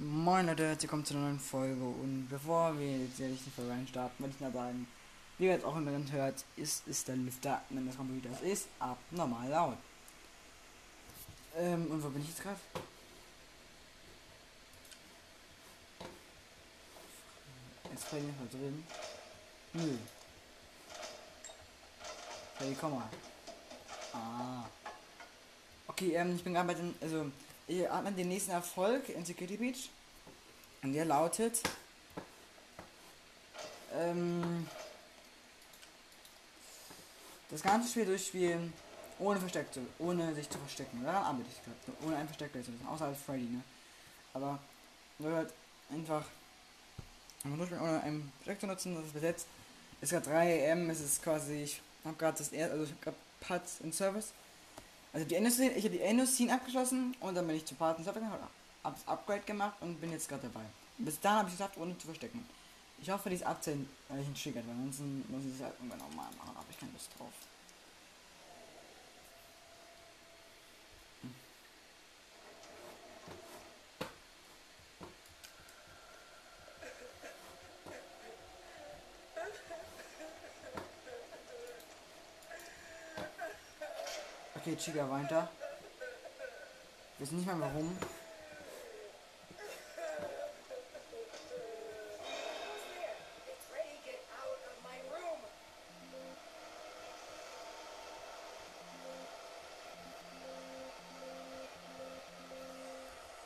Moin Leute, herzlich willkommen zu einer neuen Folge und bevor wir jetzt ehrlich die Folge reinstarten, wollte ich nur sagen, wie ihr jetzt auch im Hintergrund hört, ist, ist der Lüfter, wenn das Computer ist, abnormal laut. Ähm, und wo bin ich jetzt gerade? Jetzt bin ich mal drin. Nö. Hey, komm mal. Ah. Okay, ähm, ich bin gerade bei den, also, ihr habt den nächsten Erfolg in Security Beach. Und der lautet, ähm, das ganze Spiel durchspielen, ohne versteckt zu, ohne sich zu verstecken. Daran arbeite ich gerade. Ohne ein Versteck zu wissen, außer als Freddy, ne? Aber, nur halt einfach, durchspielen, ohne ein Versteck zu nutzen, das ist besetzt. Es ist gerade 3 am, es ist quasi, ich habe gerade das erste, also ich habe gerade Pads in Service. Also die Endosin, ich habe die Endosin abgeschlossen und dann bin ich zu Paten gegangen, habe das Upgrade gemacht und bin jetzt gerade dabei. Bis dahin habe ich es geschafft, ohne zu verstecken. Ich hoffe, dies abzählen, weil ich ihn triggert, weil ansonsten muss ich es halt irgendwann auch machen, habe ich keine Lust drauf. Chica weint da. Wissen nicht mal warum.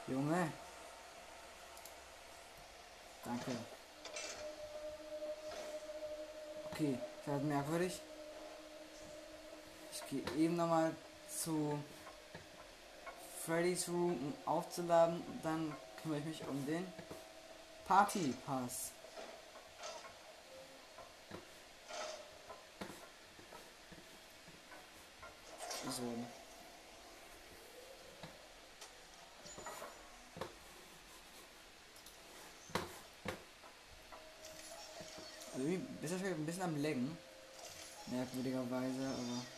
Junge. Danke. Okay, das ist merkwürdig. Ich gehe eben nochmal zu Freddy's Room, aufzuladen. Dann kümmere ich mich um den Party Pass. So. Also ist ein bisschen am Längen. Merkwürdigerweise, aber.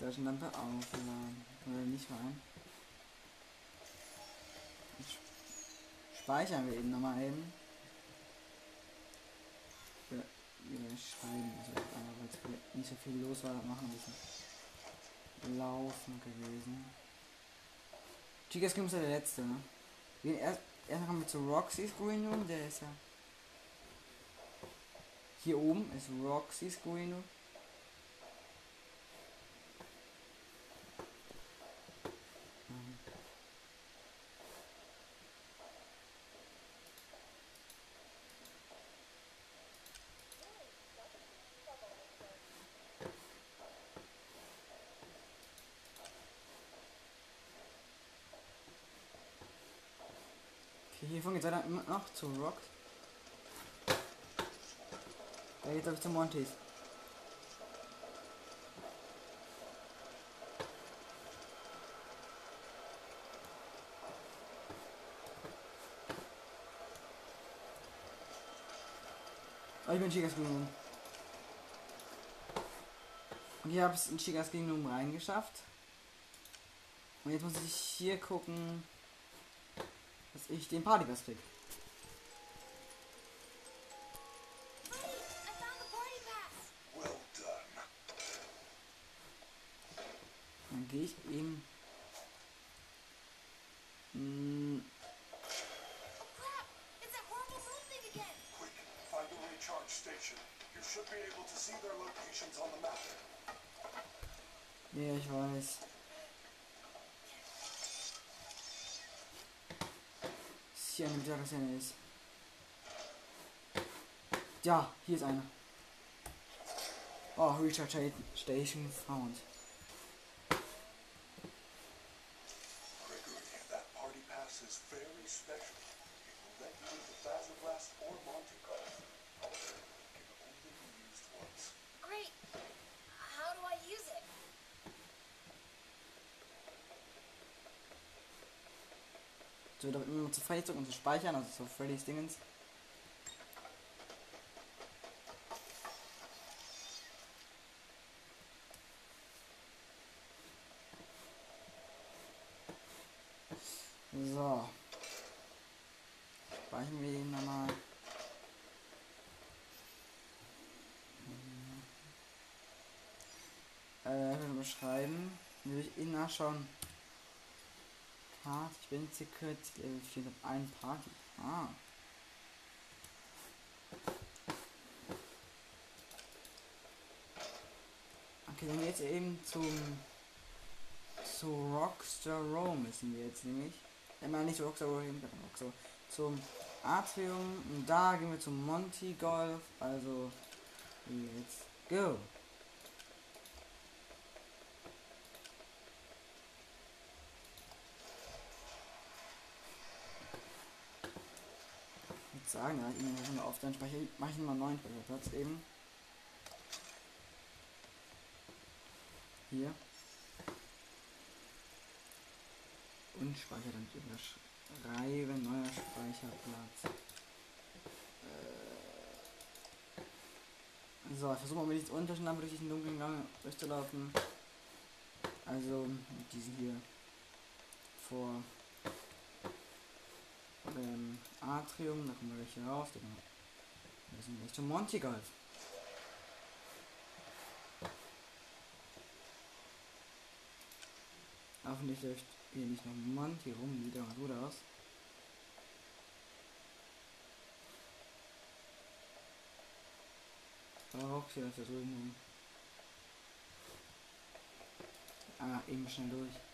Taschenlampe aufladen. Oder nicht rein. Speichern wir eben nochmal eben. Wieder schreiben, also weil nicht so viel los war, machen ein bisschen laufen gewesen. Chica Scream ist ja der letzte, ne? Wir gehen erst, erst kommen wir zu Roxy's Green Room, der ist ja. Hier oben ist Roxy's Green Room. Hiervon geht es dann immer noch zu Rock. Da glaube ich zu Montys. Oh, ich bin in Chigas Gegenum. Und hier habe es in Chigas Gegenum reingeschafft. Und jetzt muss ich hier gucken, ich den Partypass krieg. Dann gehe ich eben. Hier eine Jagdszene ist. Ja, hier ist eine. Oh, Recharge Station found. Damit immer zu speichern, also zu Freddy's Dingens. So. Speichern wir ihn nochmal. Äh, beschreiben. Ich ihn nachschauen. Part, ich bin Secret, Level 4 mit einem Party. Ah. Okay, dann jetzt eben zum zu Rockstar Rome müssen wir jetzt nämlich. Ich meine nicht Rockstar Rome, sondern Rockstar. Zum Atrium. Und da gehen wir zum Monty Golf. Also, let's go. Sagen, ich nehme schon auf, dann speichere ich, mache ich mal einen neuen Speicherplatz eben. Hier. Und speichere dann überschreiben, neuer Speicherplatz. Äh, So, ich versuche mal mit diesen Unterschnappen durch diesen dunklen Gang durchzulaufen. Also diesen hier vor ähm, Atrium, da kommen wir gleich hier raus. Genau. Wir sind Monty Golf. Hoffentlich läuft hier nicht noch Monty rum, sieht aber gut aus. Auch hier läuft da drüben rum. Ah, eben schnell durch.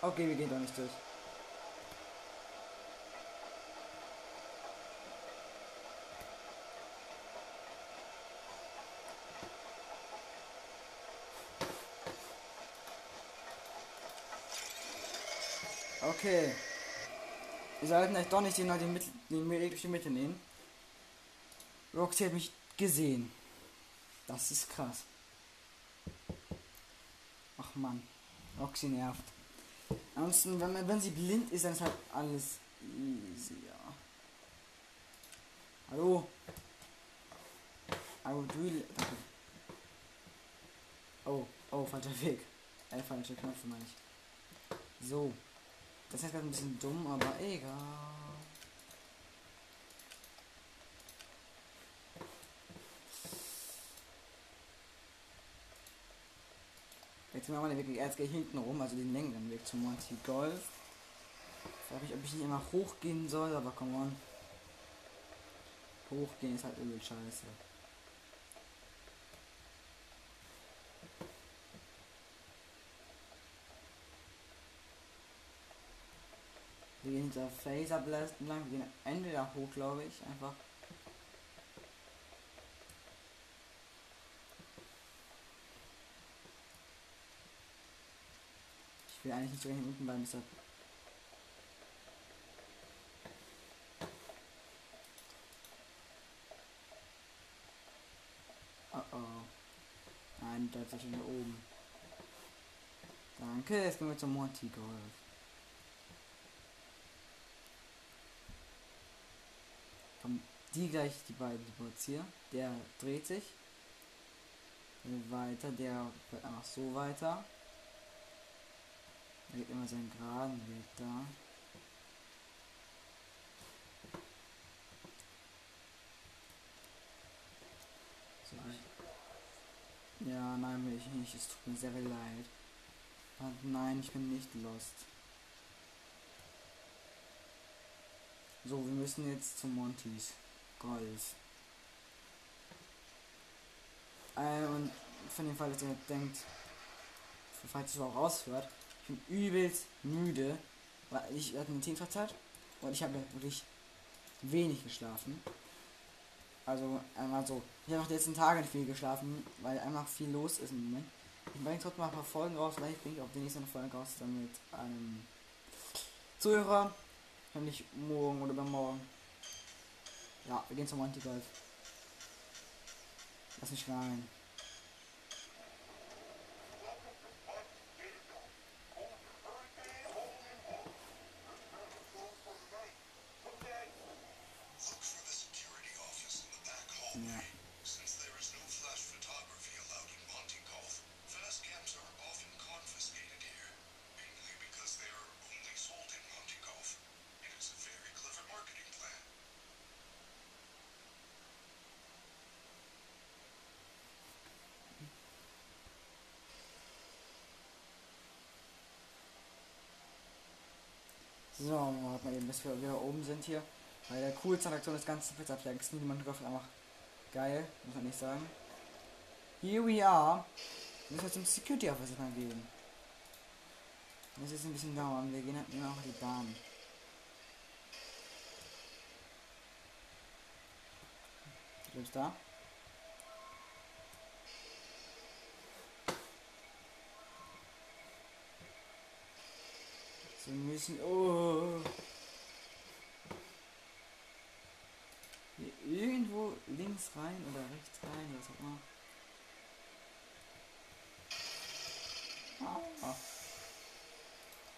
Okay, wir gehen doch nicht durch. Okay. Wir sollten echt doch nicht den, den, Mittel, den mögliche Mitte nehmen. Roxy hat mich gesehen. Das ist krass. Ach man. Roxy nervt. Ansonsten, wenn, man, wenn sie blind ist, dann ist halt alles easy, ja. Hallo? I do it. Danke. Oh, oh, falscher Weg. Äh, falsche Knöpfe meine ich. So. Das ist gerade ein bisschen dumm, aber egal. Jetzt machen wir den Weg erst gleich hinten rum, also den längeren Weg zum Monty Golf. Frage ich, ob ich nicht immer hochgehen soll, aber come on. Hochgehen ist halt übel scheiße. Wir gehen hinter Phaser Blast lang, wir gehen entweder hoch, glaube ich, einfach. Will eigentlich nicht so hier unten bleiben, deshalb. Oh oh. Nein, da ist er schon hier oben. Danke, jetzt gehen wir zum Monty Golf. Kommen die gleich, die beiden Boards hier. Der dreht sich. Weiter, der wird einfach so weiter. Er geht immer seinen geraden Weg da. So, ja, nein, will ich nicht. Es tut mir sehr leid. Ah, nein, ich bin nicht lost. So, wir müssen jetzt zum Montys Golf. Äh, und von dem Fall, dass ihr denkt, falls ihr es auch raushört, bin übelst müde, weil ich hatte eine Teamfahrzeit und ich habe wirklich wenig geschlafen. Also einmal so. Ich habe auch die letzten Tage nicht viel geschlafen, weil einfach viel los ist im Moment. Ich bringe trotzdem mal ein paar Folgen raus, vielleicht bringe ich auch die nächste Folge raus, dann mit einem Zuhörer. Nämlich morgen oder übermorgen. Ja, wir gehen zum Anti-Golf. Lass mich rein. So, warten wir eben, bis wir wieder oben sind hier. Bei der coolsten Attraktion des ganzen Pizzaplanks. Niemand drauf einfach geil, muss man nicht sagen. Here we are. Wir müssen wir zum Security Officer mal gehen. Das ist ein bisschen dauern. Wir gehen halt immer auch die Bahn. Du bist da? Sie müssen. Oh. Hier irgendwo links rein oder rechts rein, was auch immer. Ah.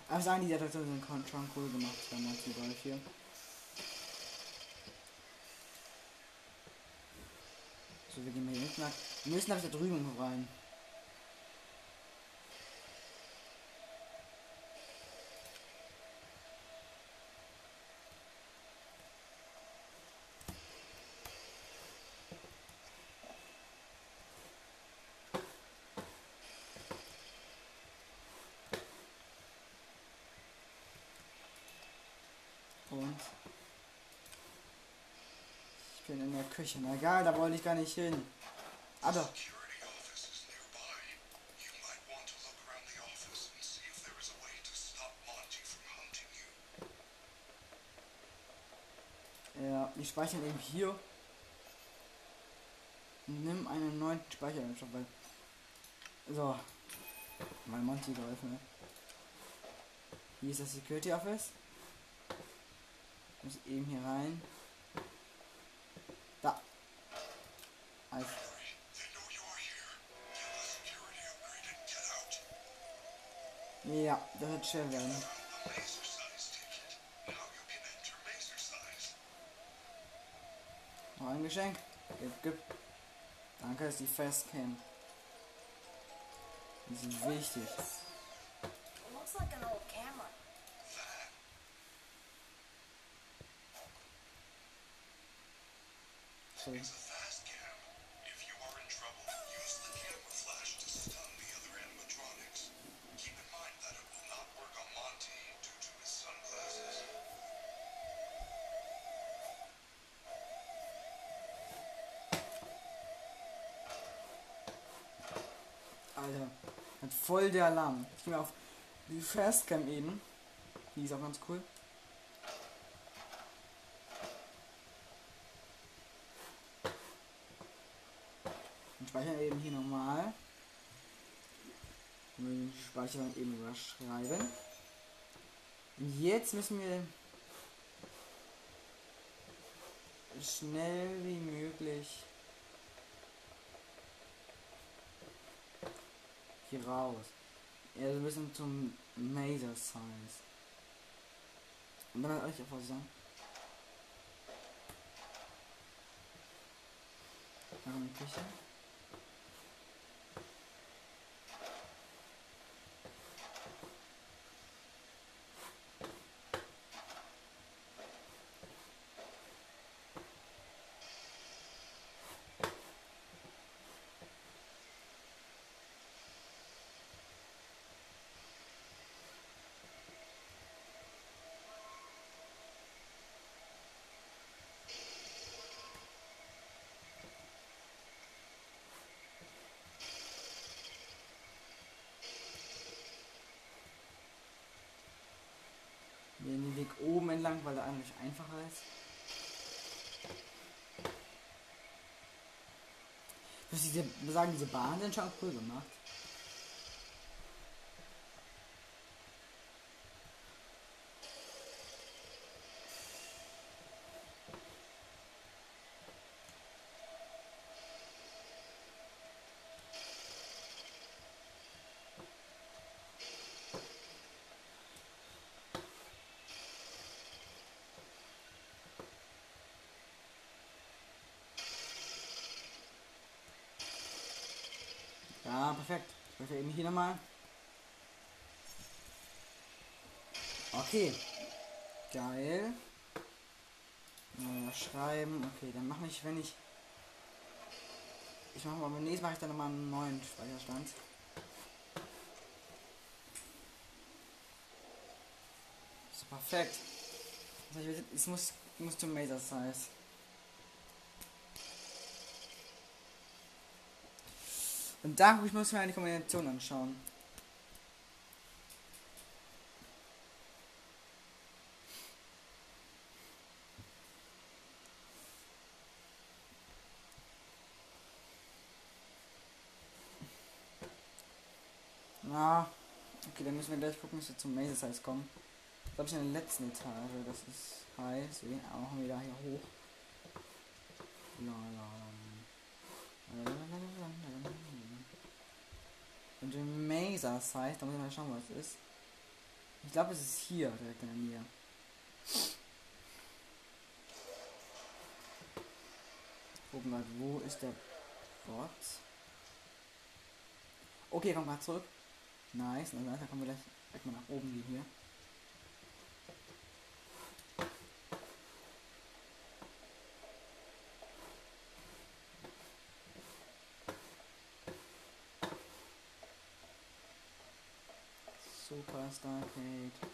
Aber sagen, die Attraktionen sind schon cool gemacht bei Monty Golf hier. So, wir gehen mal hier hinten lang. Wir müssen aber da drüben rein. Und ich bin in der Küche. Na egal, da wollte ich gar nicht hin. Doch. Security office is nearby. You might want to look around the office and see if there is a way to stop Monty from hunting you. Ja, die speichern eben hier. Nimm einen neuen Speicher, weil. So. Weil Monty geholfen hat. Hier ist das Security Office. Muss eben hier rein. Ja, das wird schwer werden. Noch ein Geschenk. Gib, gib. Danke, ist die Fastcam. Die sind wichtig. It voll der Alarm. Ich gehe mal auf die Fastcam eben. Die ist auch ganz cool. Und speichern eben hier normal. Und wir den Speicher dann eben überschreiben. Und jetzt müssen wir schnell wie möglich hier raus. Ja, so ein zum Maser Science. Und dann euch einfach sagen. Die Küche. Wir gehen den Weg entlang, weil er eigentlich einfacher ist. Muss diese, sagen, diese Bahnen sind schon cool gemacht. Ja, perfekt. Ich wollte eben hier nochmal. Okay. Geil. Mal schreiben. Okay, dann mache ich, wenn ich. Ich mache mal beim nächsten mache ich dann nochmal einen neuen Speicherstand. So perfekt. Es muss, muss zum Maser Size. Und da ich muss mir eine Kombination anschauen. Na, okay, dann müssen wir gleich gucken, dass wir zum Maze Size kommen. Ich glaube, ich in der letzten Etage. Das ist high. Deswegen auch wieder hier hoch. La, la, la. Und im Maser Size, da muss ich mal schauen, was es ist. Ich glaube, es ist hier direkt in der Nähe. Gucken wir, wo ist der Bot? Okay, komm mal zurück. Nice, na, dann kommen wir gleich, gleich mal nach oben gehen hier. Superstar Kate.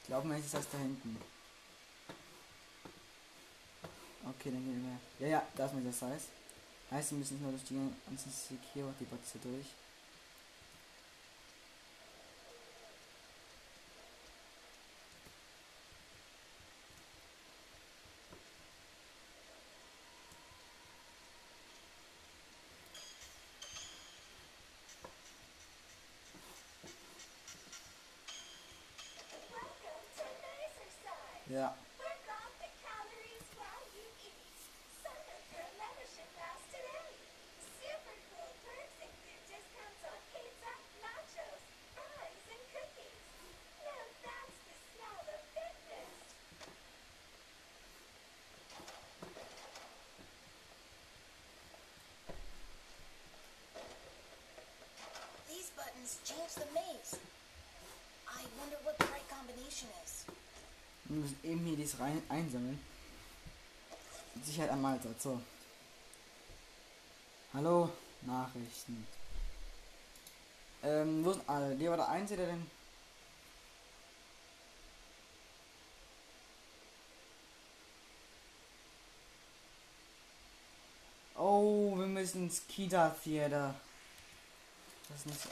Ich glaube, man ist das da hinten. Okay, dann gehen wir. Ja, ja, da ist das heißt. Heißt, wir müssen nur durch die ganzen Security-Bots hier durch. Wir müssen eben hier dies rein einsammeln. Sicherheit am Mahlzeit. So. Hallo, Nachrichten. Ähm, wo sind alle? Der war der Einzige, der denn. Oh, wir müssen ins Kita Theater. Das ist nicht,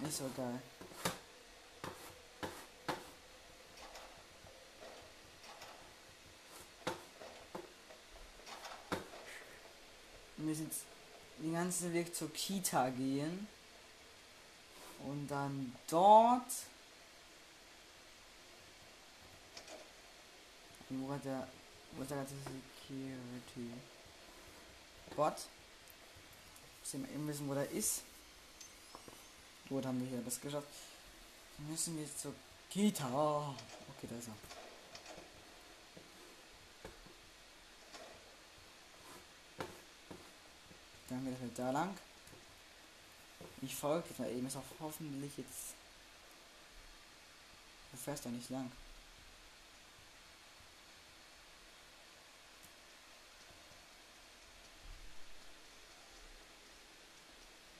nicht so geil. Müssen jetzt den ganzen Weg zur Kita gehen. Und dann dort. Wo hat der. Wo ist der ganze Security? Bot? Müssen wissen, wo der ist. Gut, haben wir hier das geschafft. Müssen wir jetzt zur Kita. Oh, okay, da ist er. Dann geht es halt da lang. Ich folge mal eben. Ist auch hoffentlich jetzt. Du fährst doch nicht lang.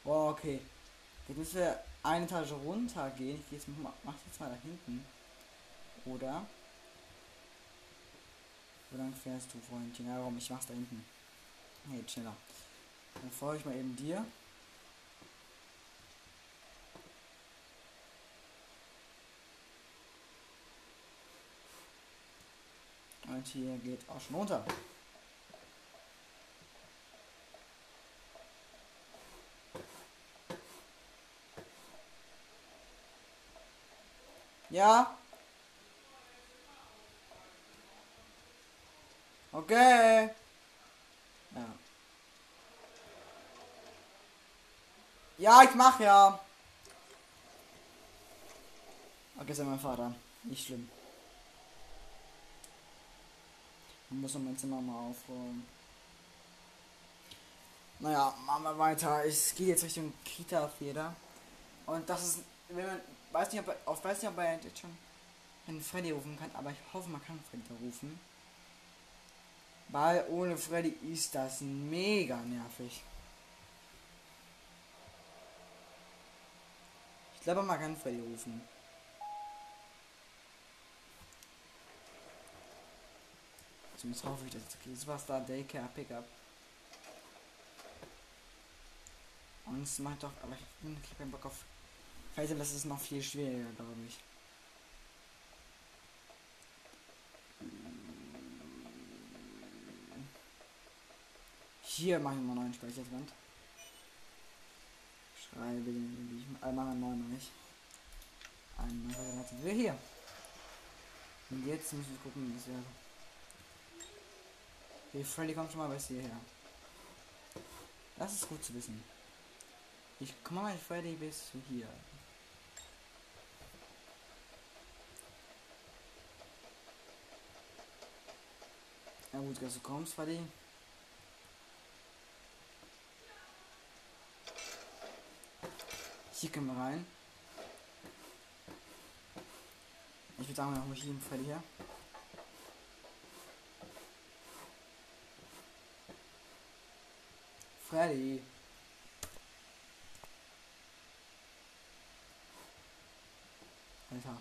Oh, okay. Jetzt müssen wir eine Etage runter gehen. Ich jetzt, mach, jetzt mal da hinten. Oder? Wo lang fährst du, Freundchen? Ja, warum? Ich mach's da hinten. Nee, schneller. Dann folge ich mal eben dir. Und hier geht auch schon runter. Ja. Okay. Ja. Ja, ich mach ja. Okay, ist mein Vater. Nicht schlimm. Ich muss noch mein Zimmer mal aufräumen. Naja, machen wir weiter. Es geht jetzt Richtung Kita Theater. Und das ist, wenn man, weiß nicht, ob, ich weiß nicht, ob er jetzt schon einen Freddy rufen kann, aber ich hoffe, man kann Freddy rufen. Weil ohne Freddy ist das mega nervig. Ich glaube, man kann Freddy rufen. Zumindest hoffe ich, dass okay ist. Was da Daycare Pickup. Und es macht doch, aber ich bin ich hab keinen Bock auf. Vielleicht das ist noch viel schwieriger, glaube ich. Hier mache ich mal einen neuen Speicherwand. Schreibe den, ich mache einen neuen nicht. Einen neuen sind wir hier. Und jetzt müssen wir gucken, wie das wäre. Okay, Freddy kommt schon mal bis hierher. Das ist gut zu wissen. Ich komme mal Freddy bis hier. Ja gut, dass du kommst, Freddy. Hier können wir rein. Ich würde sagen, wir haben hier Freddy her. Freddy. Alter.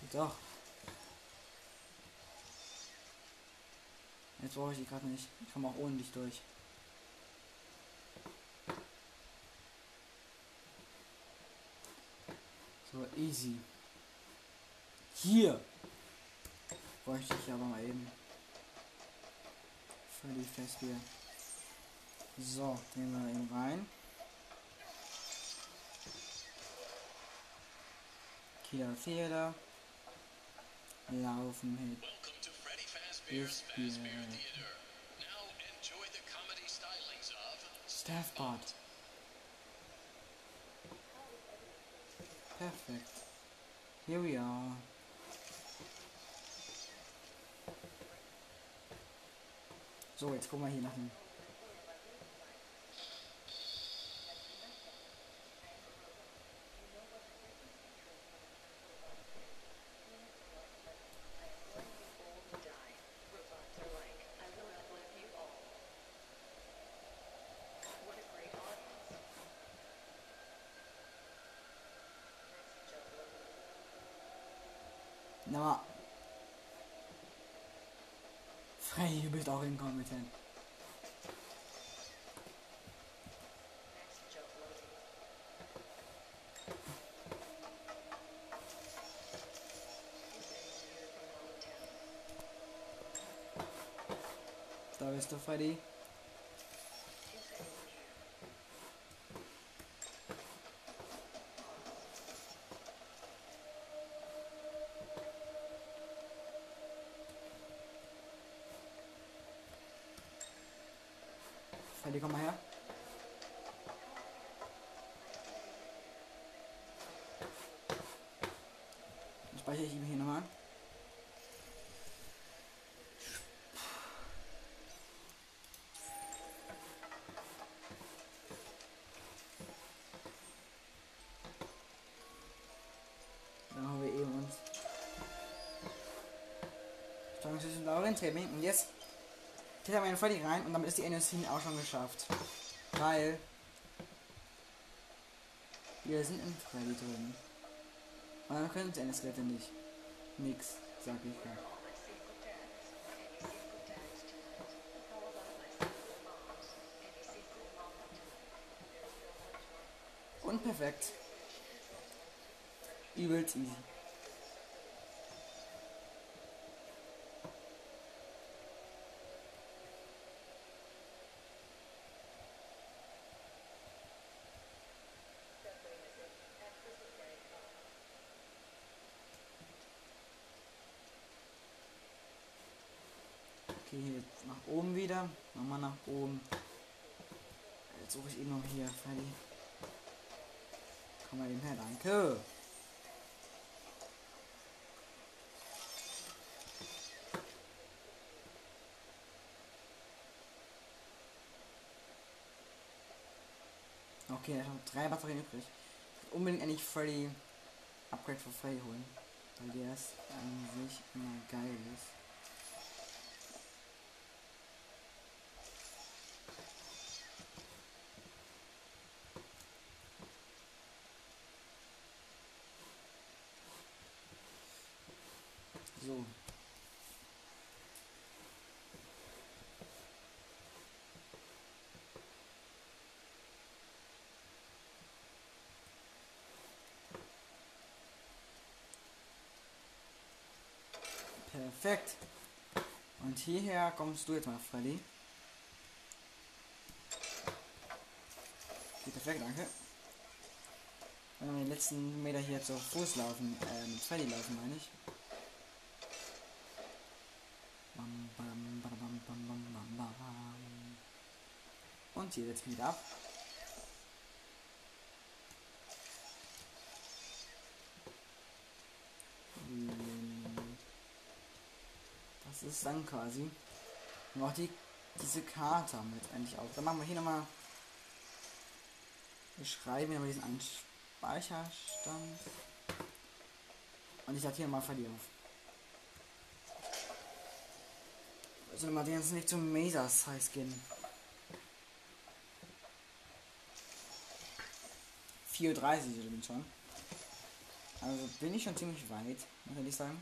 Geht Doch. Jetzt brauche ich die gerade nicht. Ich komme auch ohne dich durch. So, easy. Hier. Bräuchte ich aber mal eben. Völlig fest hier. So, nehmen wir eben rein. Kieler Fehler. Laufen mit. Welcome to Freddy Fazbear's Yes, Fazbear yeah. Theater. Now enjoy the comedy stylings of Staffbot. Perfect. Here we are. So, jetzt gucken wir hier nach dem. Na mal. Frey, du bist auch inkompetent. Da bist du, Freddy komm mal her. Dann speichere ich ihn hier nochmal. Dann haben wir eben uns. Steuerungssystem Lauren-Training. Und jetzt geht er mal Freddy rein und damit ist die Endoscene auch schon geschafft. Weil wir sind in Freddy drin. Und dann können sie Endoskelette nicht. Nix, sag ich ja. Und perfekt. Übelst easy. Okay, hier jetzt nach oben wieder. Nochmal nach oben. Jetzt suche ich eben noch hier, Freddy. Komm mal eben her, danke. Okay, hat noch drei Batterien übrig. Unbedingt endlich Freddy Upgrade für Freddy holen. Weil der ist an sich immer geil ist. So. Perfekt. Und hierher kommst du jetzt mal, Freddy. Okay, perfekt, danke. Wenn wir die letzten Meter hier zu Fuß laufen, äh, mit Freddy laufen, meine ich. Und hier jetzt wieder ab. Ist dann quasi. Und auch die, diese Karte haben wir jetzt endlich auch. Dann machen wir hier nochmal. Wir schreiben hier nochmal diesen Speicherstand. Und ich sag hier mal Verlier auf. Also mal den jetzt nicht zum Mesa Size gehen. 4.30 Uhr bin schon. Also bin ich schon ziemlich weit, muss ich sagen.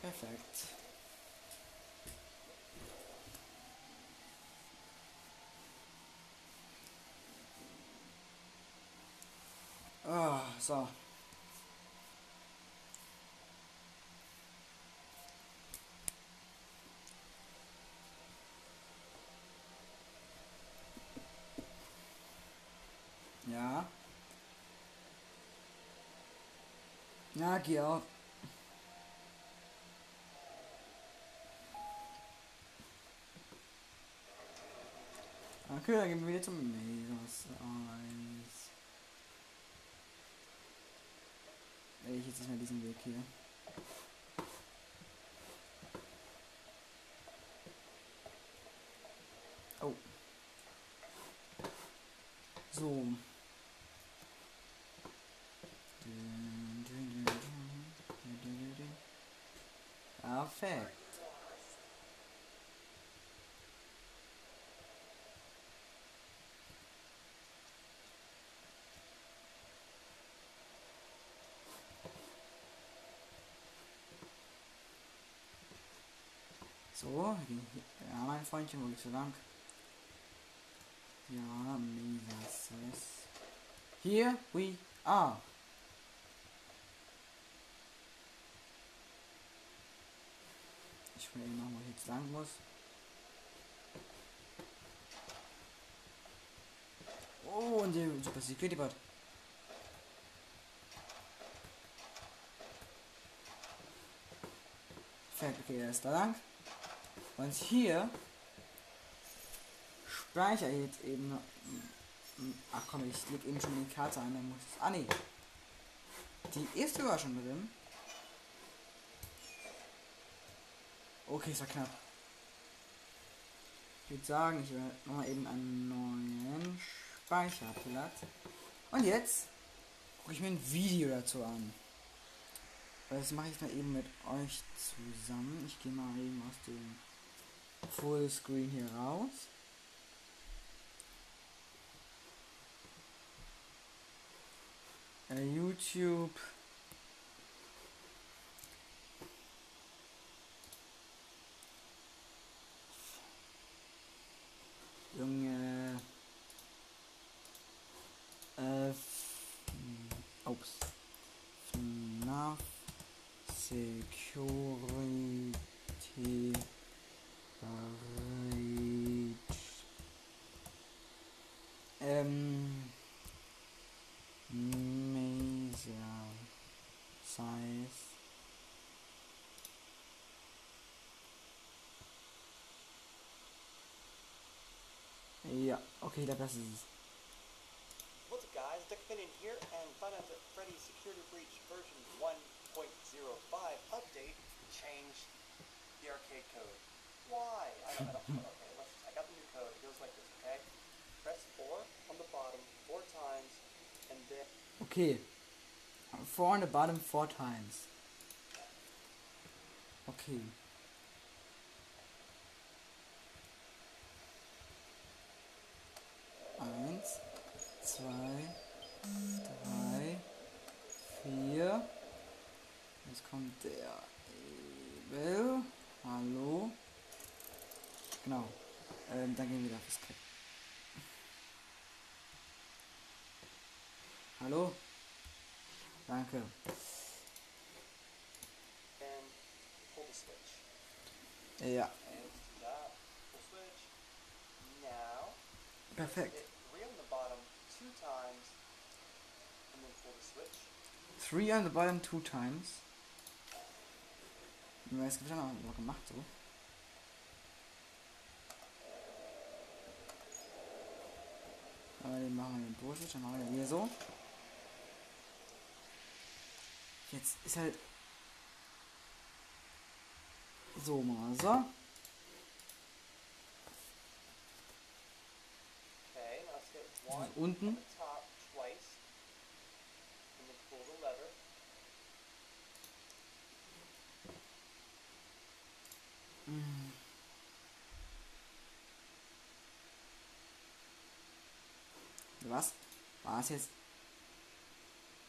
Perfekt. Ah, so. Ja, geh auf. Okay, dann gehen wir wieder zum Mesos Eis. Ich jetzt nicht mehr diesen Weg hier. So, ja, mein Freundchen, wo geht's so lang? Ja, Megasis. Here we are. Ich will noch, wo ich jetzt lang muss. Oh, und der Super Security Bot. Perfekt, okay, der ist da lang. Und hier speichere ich jetzt eben. Ach komm, ich leg eben schon die Karte ein, dann muss ich. Ah nee. Die ist sogar schon drin. Okay, ist ja knapp. Ich würde sagen, ich werde nochmal eben einen neuen Speicherplatz. Und jetzt gucke ich mir ein Video dazu an. Das mache ich dann eben mit euch zusammen. Ich gehe mal eben aus dem Fullscreen hier raus. Äh, YouTube. Junge. Äh. f- Ups. FNAF Security okay, der Beste ist es. What's up guys, Dick Finian here, and found out that Freddy's Security Breach version 1.05 update changed the arcade code. Why? I don't, I don't, okay, let's, I got the new code. It goes like this, okay? Press 4 on the bottom four times, and then Okay. Four on the bottom four times. Okay. Eins, zwei, drei, vier. Jetzt kommt der Ebel. Hallo. Genau. Ähm, dann gehen wir wieder auf das Skript. Hallo? Danke. switch. Ja, And let's do that. Pull switch. Now, perfekt. hit 3 on the bottom two times, and then pull the switch. Three on the bottom two times. Es gibt ja noch gemacht so. Aber den machen wir den durch, dann machen wir hier so. Jetzt ist halt so mal so. Okay, now let's hit 1 unten. on the top twice, and then pull lever. Was? War es jetzt?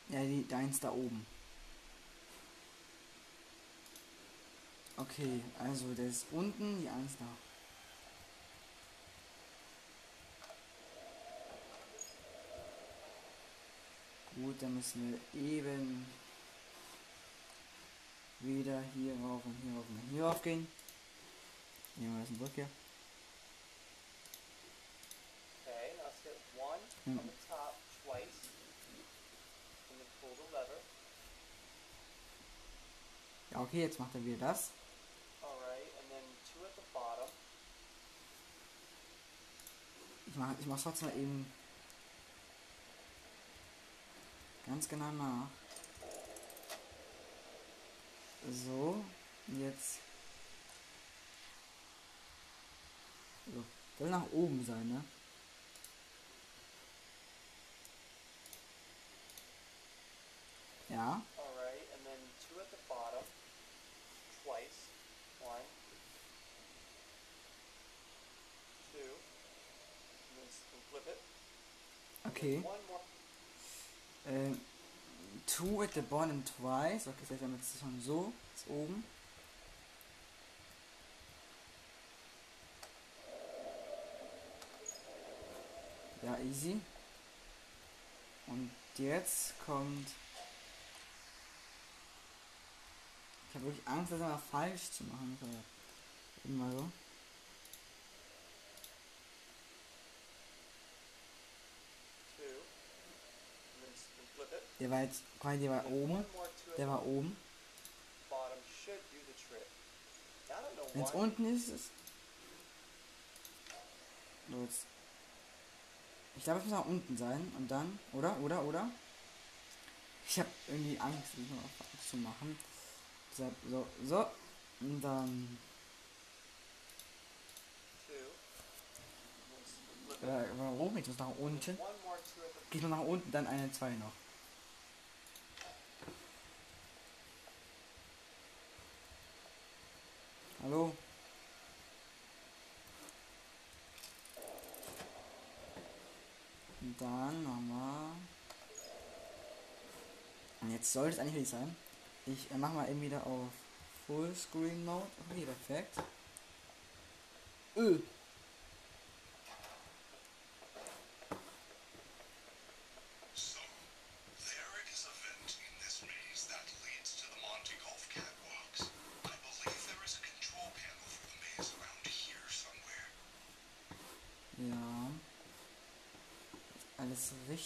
Ja, die deins da oben. Okay, also der ist unten, die eins da. Gut, dann müssen wir eben wieder hier rauf und hier rauf und hier rauf gehen. Nehmen wir das zurück hier. Okay, now let's hit 1 on the top twice, and then pull the lever. Ja, okay, jetzt macht er wieder das. Alright, and then 2 at the bottom. Ich mach, ich mach's trotzdem mal eben ganz genau nach. So, jetzt. So, soll nach oben sein, ne? Ja, Alright, and then 2 at the bottom twice. 1, 2, and then s- and flip it. okay. Ähm, two at the bottom twice. Okay, das heißt, wir haben jetzt schon so, ist oben. Ja, easy. Und jetzt kommt. Ich habe wirklich Angst, das immer falsch zu machen. Immer so. two, and then s- and flip it. Der war jetzt quasi, der war oben. Der war oben. Wenn es unten ist, ist. Jetzt. Ich glaube, es muss nach unten sein. Und dann. Oder? Oder? Oder? Ich habe irgendwie Angst, das noch zu machen. So, so. Und dann. Äh, warum? Ich muss nach unten. Geht nur nach unten, dann eine 2 noch. Hallo? Und dann nochmal. Und jetzt sollte es eigentlich sein. Ich äh, mach mal eben wieder auf Fullscreen Mode. Okay, perfekt. Öh.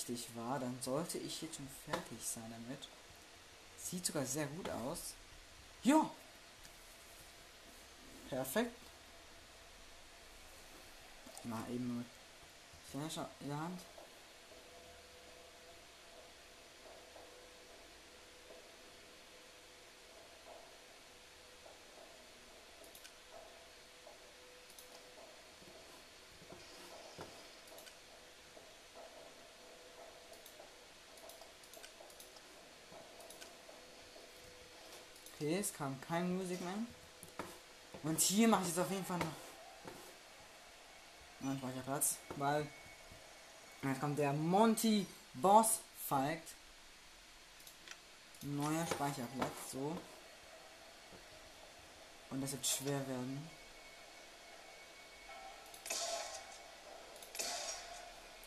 Richtig war, dann sollte ich jetzt schon fertig sein damit. Sieht sogar sehr gut aus. Ja! Perfekt. Mal eben Flasher in der Hand. Es kam kein Music Man. Und hier mache ich jetzt auf jeden Fall noch einen Speicherplatz, weil jetzt kommt der Monty Boss Fight. Neuer Speicherplatz, so. Und das wird schwer werden.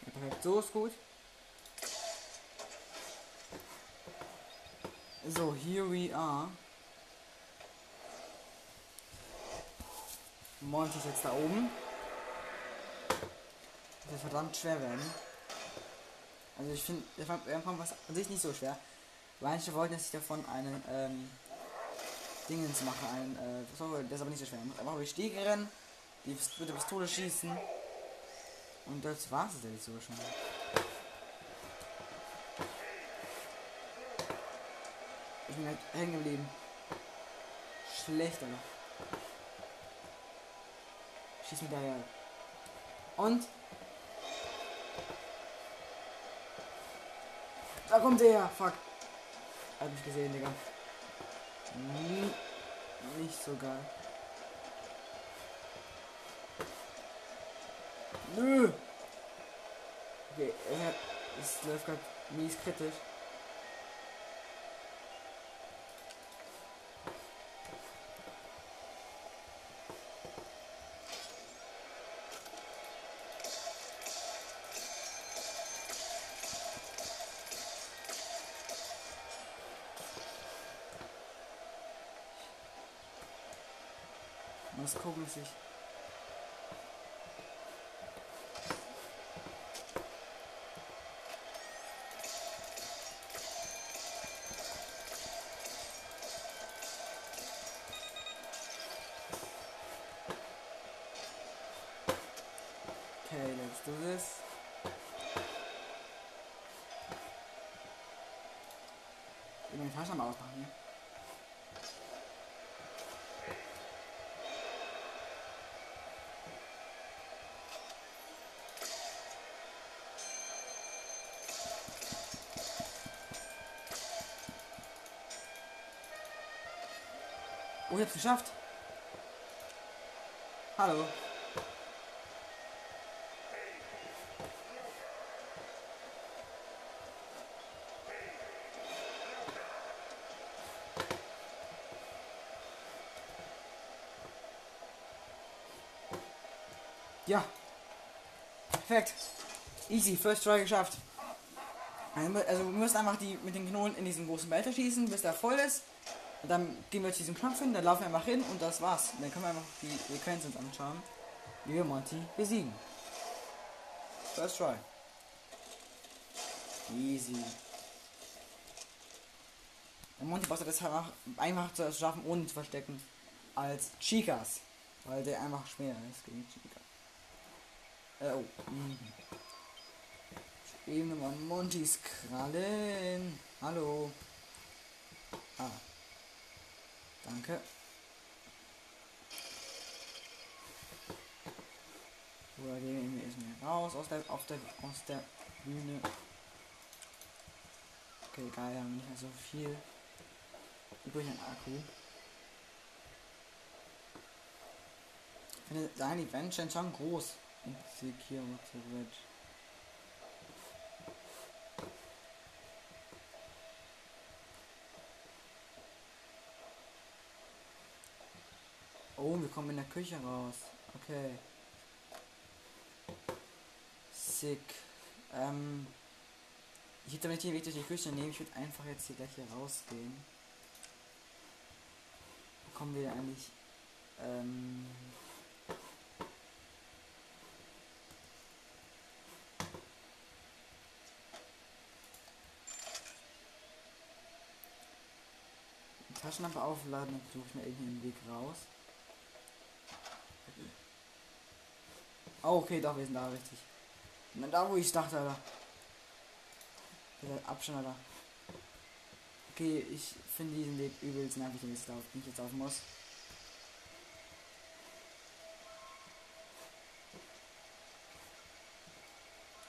Ja, perfekt, so ist gut. So, here we are. Monty ist jetzt da oben. Das wird verdammt schwer werden. Also ich finde, der fand was an sich nicht so schwer. Manche wollten, dass ich davon einen ähm, Dingens mache, ein, äh, so, das ist aber nicht so schwer. Muss einfach über die Stiege rennen, die mit der Pistole schießen. Und das war's es jetzt so schon. Ich bin halt hängen geblieben. Schlecht, Alter. Schieß mit daher. Und. Da kommt der. Fuck. Hat mich gesehen, Digga. Nie, nicht so geil. Nö. Okay, er. Es läuft gerade mies kritisch. Gucken, dass ich. Okay, let's do this. Ich will meine Tasche mal ausmachen hier. Oh, ich hab's geschafft. Hallo. Ja. Perfekt. Easy, first try geschafft. Also wir müssen einfach die mit den Kanonen in diesen großen Behälter schießen, bis der voll ist. Und dann gehen wir zu diesem Knopf hin, dann laufen wir einfach hin und das war's. Und dann können wir einfach die Sequenz uns anschauen, wie wir Monty besiegen. First try. Easy. Der Monty hat es einfach, einfach zu schaffen, ohne zu verstecken, als Chicas. Weil der einfach schwerer ist gegen Chica. Äh, oh. Mhm. Eben nochmal Montys Krallen. Hallo. Ah. Danke. Oder gehen wir erstmal raus aus der, auf der, aus der Bühne. Okay, geil, haben nicht mehr so viel übrig an Akku. Ich finde sein Event schon groß. Insecure to Red. Oh, wir kommen in der Küche raus. Okay. Sick. Ähm. Ich hätte nicht den Weg durch die Küche nehmen. Ich würde einfach jetzt hier gleich hier rausgehen. Wo kommen wir eigentlich? Ähm. Taschenlampe aufladen, dann suche ich mir irgendwie einen Weg raus. Oh, okay, doch, wir sind da richtig. Na, da wo ich dachte, Alter. Der Abstand, Alter. Okay, ich finde diesen Weg übelst nervig, den ich auf, den ich jetzt auf muss.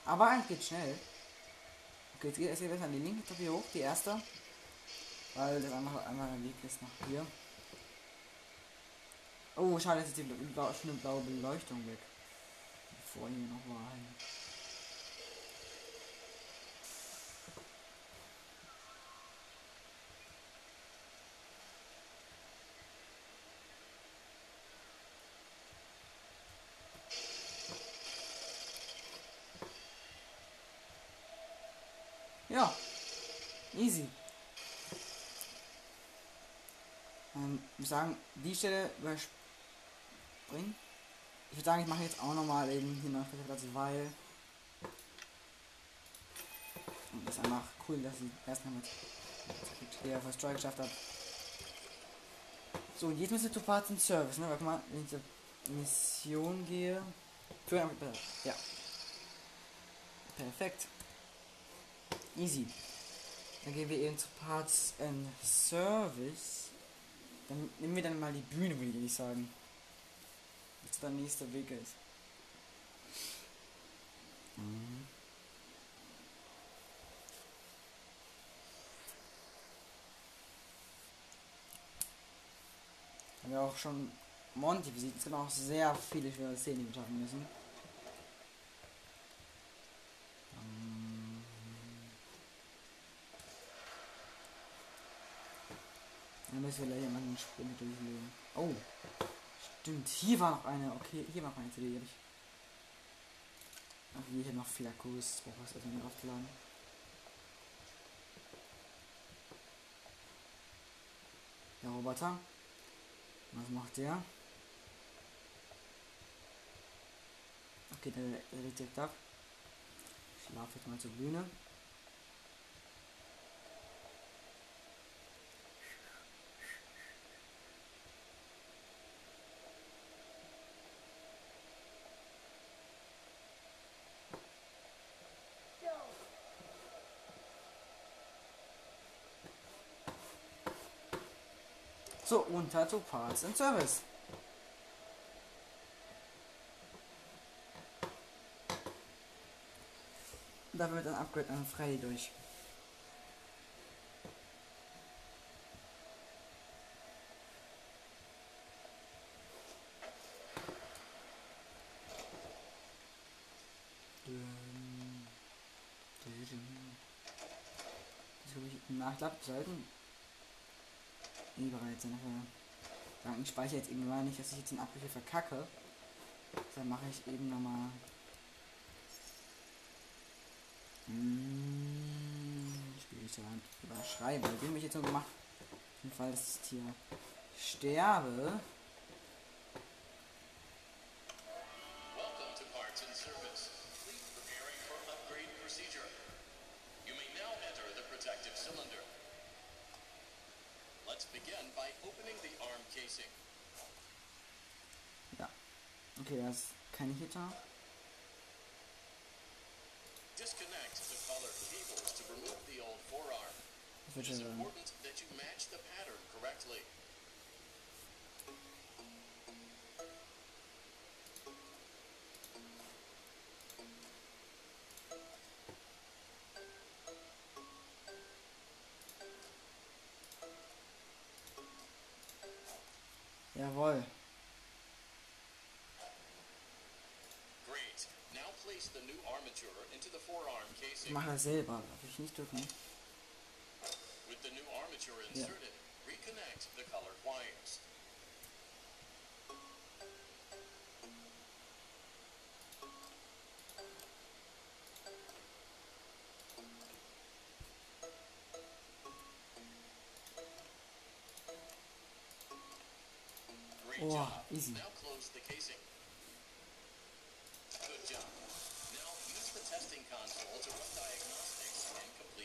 Aber eigentlich geht schnell. Okay, jetzt geht es geht besser an die linke Treppe hoch, die erste. Weil das einfach einmal ein Weg ist nach hier. Oh, schade, jetzt ist die blau, schöne blaue Beleuchtung weg. Vorhin hier noch war. Ja, easy. Ähm, sagen, die Stelle überspringen. Ich würde sagen, ich mache jetzt auch nochmal eben hier noch Platz, weil. Und das ist einfach cool, dass ich erstmal mit hier First Try geschafft habe. So, und jetzt müsste zu Parts and Service, ne? Warte mal, wenn ich zur Mission gehe. Für ja. Perfekt. Easy. Dann gehen wir eben zu Parts and Service. Dann nehmen wir dann mal die Bühne, würde ich sagen. Was der nächste Weg ist. Mhm. Haben wir auch schon Monty besiegt. Es gibt auch sehr viele schwere Szenen, die wir schaffen müssen. Dann müssen wir gleich mal einen Sprint durchlegen. Oh. Stimmt, hier war noch eine. Okay, hier war noch eine CD. Hab ich. Ach, hier noch viel Akkus. Brauche was erstmal also aufzuladen. Der Roboter. Was macht der? Okay, der, der liegt direkt ab. Ich laufe jetzt mal zur Bühne. So, unter zu Parts and Service. Da wird ein Upgrade an Freddy durch. Nachklapp sollten eh bereit sein. Aber ich speichere jetzt eben mal nicht, dass ich jetzt den Abbrüche verkacke. Dann mache ich eben nochmal. Hm, da überschreiben. Dem habe ich jetzt nur gemacht. Auf jeden Fall, dass ich hier sterbe. Forearm Ich mache das selber. Darf ich nicht drücken? With the new armature inserted, reconnect the colored wires.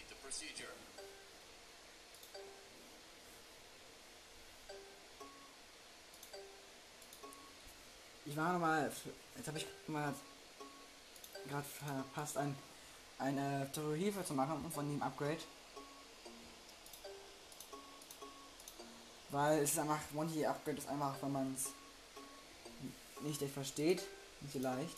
The procedure. Ich war nochmal. Jetzt habe ich mal gerade verpasst, ein, eine Terrorhilfe zu machen von dem Upgrade. Weil es ist einfach, Monty Upgrade ist einfach, wenn man es nicht echt versteht, nicht so leicht.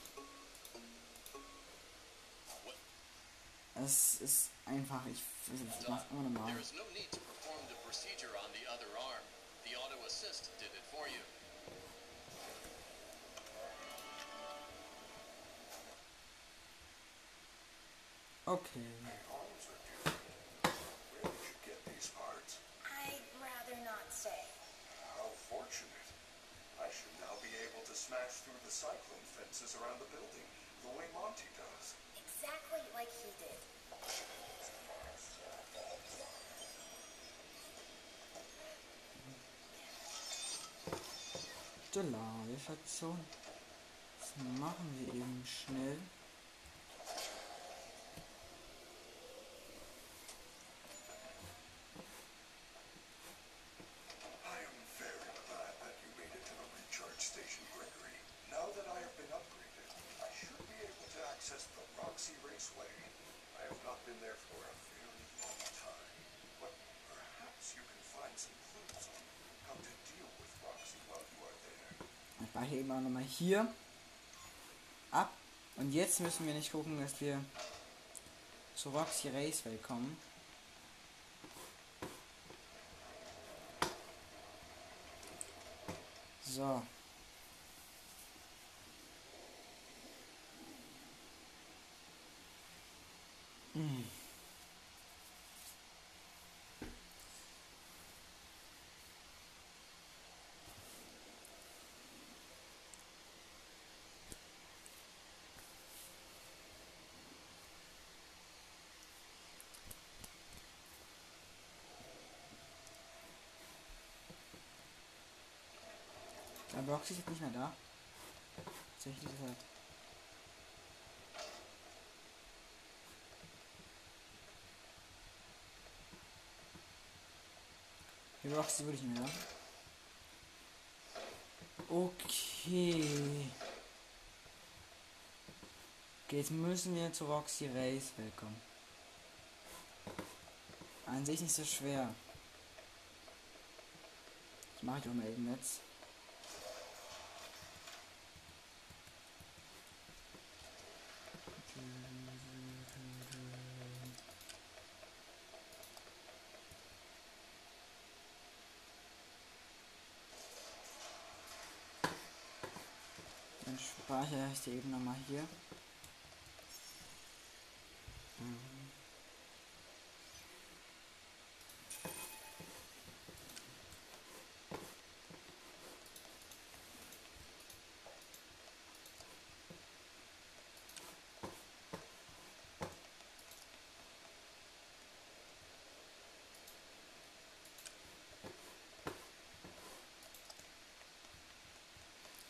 Es ist einfach, ich, ich mach's immer normal. There smash through the cyclone fences around the building, the way Monty does. Exactly like he did. Ladestation. Das machen wir eben schnell. Auch nochmal hier ab. Und jetzt müssen wir nicht gucken, dass wir zu Roxy Raceway kommen. So. Roxy ist jetzt nicht mehr da. Tatsächlich ist er. Die Roxy würde ich mehr da. Okay. Okay, jetzt müssen wir zu Roxy Race willkommen. An sich nicht so schwer. Das mache ich auch mal eben jetzt. Dann speichere ich die eben nochmal hier.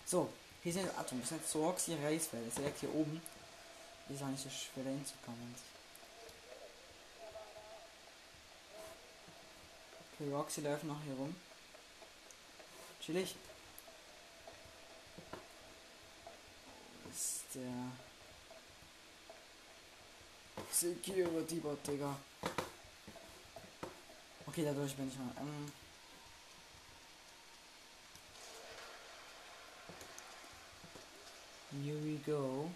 So, hier sind Atom, das ist so Roxy Racewell, das ist direkt hier oben. Hier ist auch so schwer hinzukommen. Okay, Roxy läuft noch hier rum. Chillig. Ist der Security Bot, Digga. Okay, dadurch bin ich mal. Ähm, Here we go.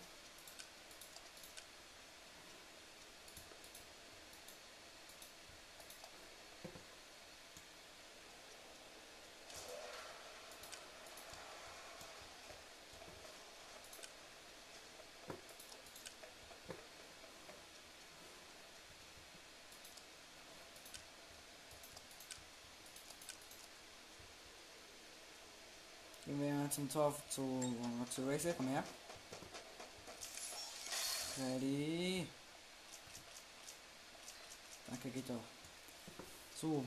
Gehen wir zum Tor zu, zu Racer, komm her. Ready. Danke, geht doch. So.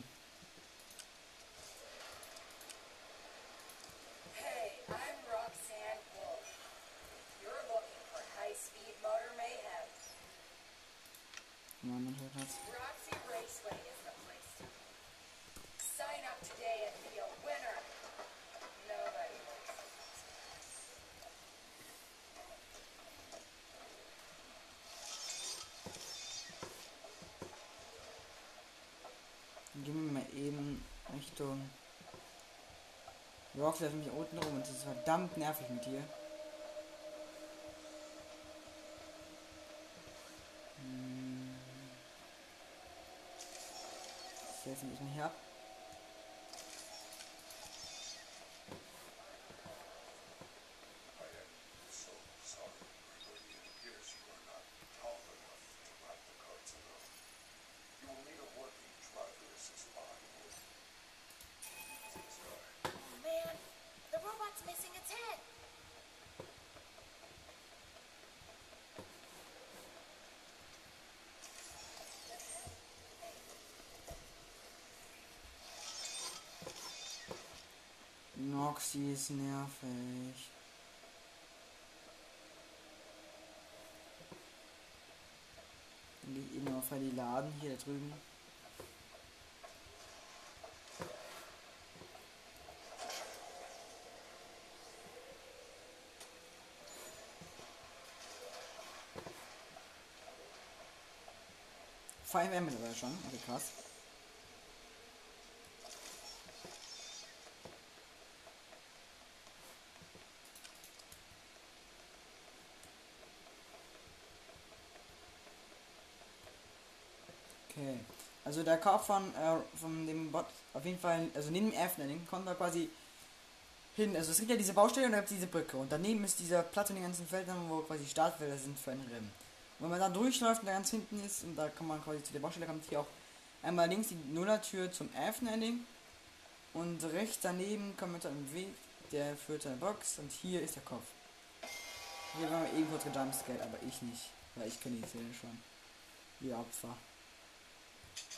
Rock läuft mich unten rum und es ist verdammt nervig mit dir. Hm. Ich helfe nicht mehr her. Noxy ist nervig. Ich eben auf die Laden hier drüben. Five M mittlerweile schon, okay krass. Okay. Also der Kauf von, äh, von dem Bot, auf jeden Fall, also neben dem F-Netting kommt da quasi hin. Also es gibt ja diese Baustelle und da gibt es diese Brücke. Und daneben ist dieser Platz mit den ganzen Feldern, wo quasi Startfelder sind für ein Rennen. Und wenn man da durchläuft und da ganz hinten ist und da kann man quasi zu der Baustelle kommt hier auch einmal links die Nullertür zum F-Netting. Und rechts daneben kommt man zu einem Weg, der führt zu einer Box und hier ist der Kopf. Hier waren wir eben kurz gejumpscared, aber ich nicht. Weil ich kenne die Szene schon. Ihr Opfer.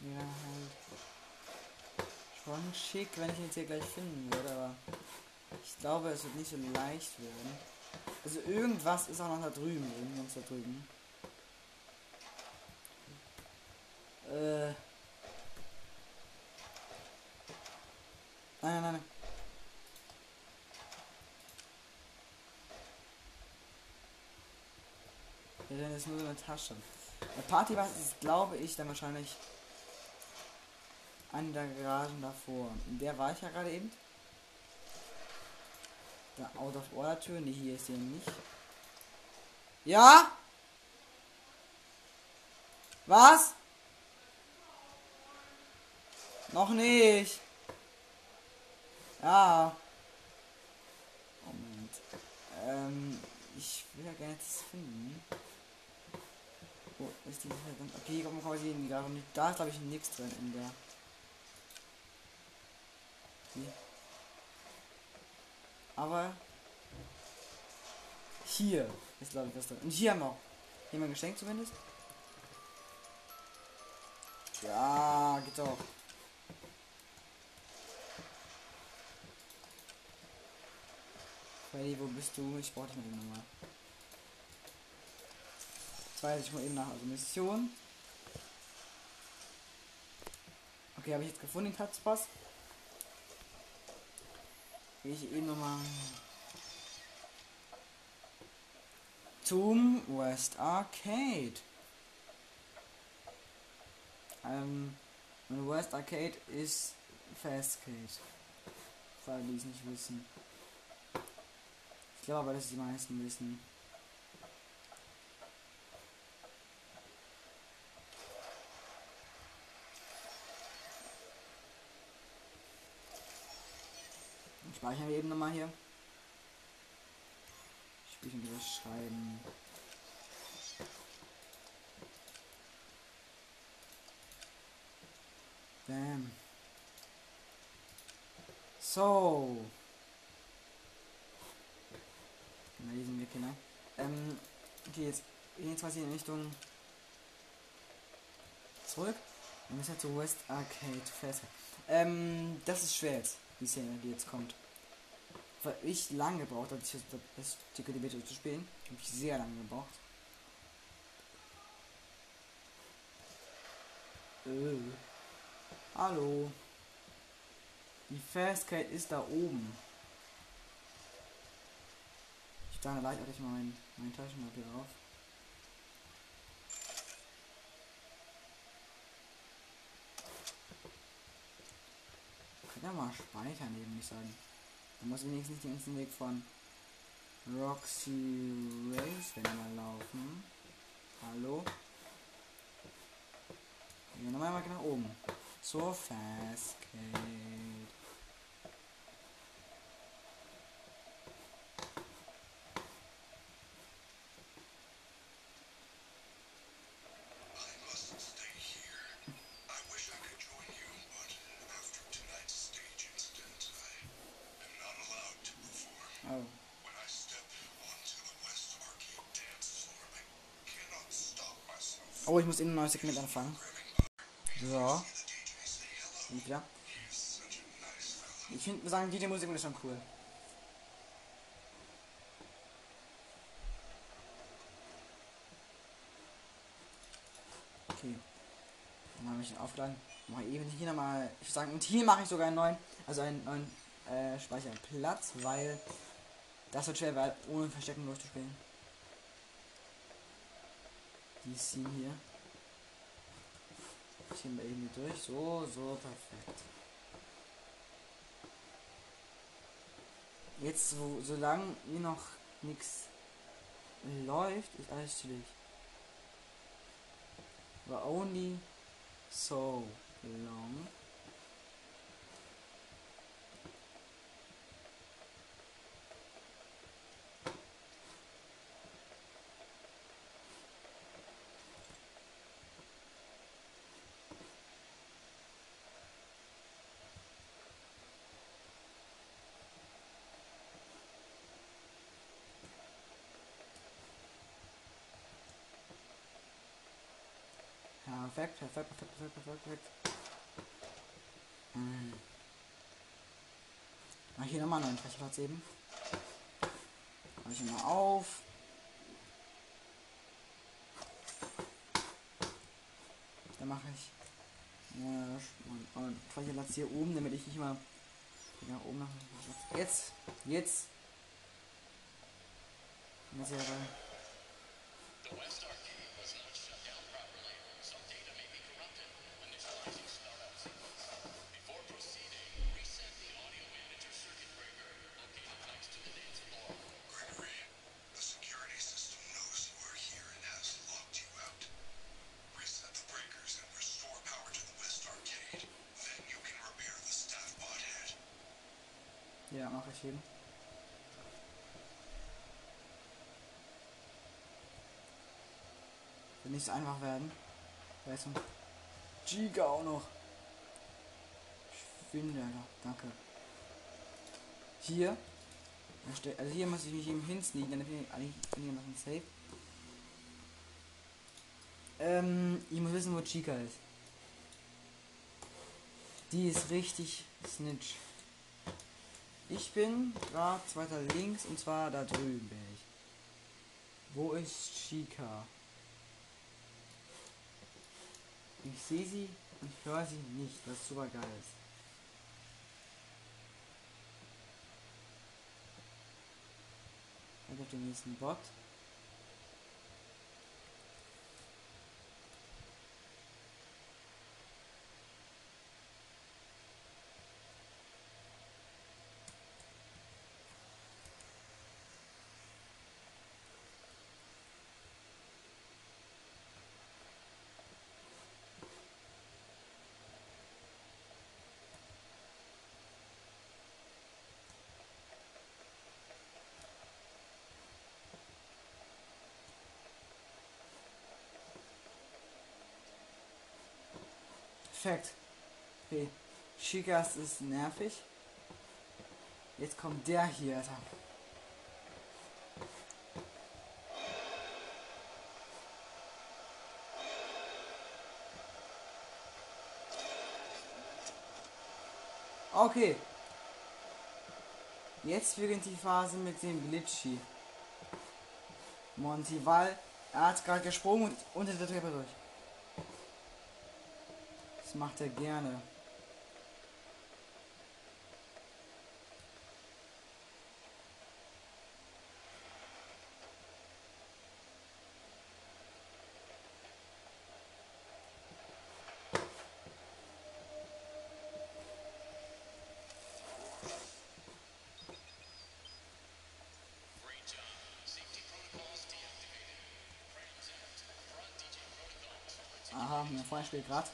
Ja, halt. Schon schick, wenn ich ihn jetzt hier gleich finden würde, aber ich glaube, es wird nicht so leicht werden. Also irgendwas ist auch noch da drüben, irgendwas da drüben. Äh. Nein, nein, nein. Ja, dann ist nur so eine Tasche. Der Partybus ist, glaube ich, dann wahrscheinlich an der Garagen davor. In der war ich ja gerade eben. Der Out of Order Tür. Ne, hier ist sie nicht. Ja? Was? Noch nicht. Ja. Moment. Ähm, ich will ja gerne das finden. Wo ist die? Okay, kommen wir quasi in die Garage. Da ist glaube ich nichts drin in der. Aber hier ist glaube ich was drin. Und hier haben wir auch. Hier haben wir ein Geschenk zumindest. Ja, geht doch. Freddy, wo bist du? Ich brauche dich mal eben nochmal. Zwei, ich mal eben nach. Also Mission. Okay, habe ich jetzt gefunden, den Tatzpass. Ich eben nochmal zum West Arcade. Ähm, und West Arcade ist Fastcade. Für alle, die es nicht wissen. Ich glaube aber, dass die meisten wissen. Dann Speichern wir eben nochmal hier. Spielchen schreiben. Bam. So. Na, die sind wir Kinder. Ähm, okay, jetzt gehen jetzt in Richtung zurück. Wir müssen halt zu West Arcade Fest. Ähm, das ist schwer jetzt, die Szene, die jetzt kommt. Weil ich lange gebraucht habe, das, Ticket Beta zu spielen. Habe ich sehr lange gebraucht. Äh. Hallo. Die Fastcade ist da oben. Ich dachte, leicht hatte ich mal mein, mein Taschenpapier drauf. Kann ja mal speichern eben nicht sagen. Da muss wenigstens den ganzen Weg von Roxy Race wenn mal laufen. Hallo? Gehen wir nochmal mal nach oben. Zur Fastcade. I must stay here. I wish I could join you, but after tonight's stage incident, I am not allowed to perform. Oh. When I step onto the West Arcade dance floor, I cannot stop myself. Oh, ich muss in ein neues Segment anfangen. So. Und wieder. He's such a nice fella. Ich finde, sagen, die Musik ist schon cool. Okay. Dann habe ich ihn aufgeladen. Mache eben hier nochmal. Ich würde sagen, und hier mache ich sogar einen neuen. Also einen neuen äh, Speicherplatz, weil das wird schwer, weil ohne Verstecken durchzuspielen. Die Scene hier. Ziehen wir eben hier durch. So, so, perfekt. Jetzt, wo, solange hier noch nichts läuft, ist alles chillig. Aber only so long. Perfekt, perfekt, perfekt, perfekt, perfekt, perfekt. Hm. Mach hier nochmal einen neuen Speicherplatz eben. Mach ich mal auf. Dann mache ich und Speicherplatz hier oben, damit ich nicht mal nach oben nach Jetzt, jetzt. Jetzt Ja, mache ich eben. Wird nicht einfach werden. Weißt du? Giga auch noch. Schwinde, Alter. Danke. Hier. Also hier muss ich mich eben hinsneaken, dann bin ich eigentlich einigermaßen safe. Ähm, ich muss wissen, wo Chica ist. Die ist richtig snitch. Ich bin gerade zweiter links und zwar da drüben bin ich. Wo ist Chica? Ich sehe sie und ich höre sie nicht, was super geil ist. Ich auf den nächsten Bot. Perfekt. Okay. Shigas ist nervig. Jetzt kommt der hier, Alter. Okay. Jetzt beginnt die Phase mit dem Glitchy. Monty, Montival, er hat gerade gesprungen und unter der Treppe durch. Das macht er gerne. Aha, mein Freund spielt gerade.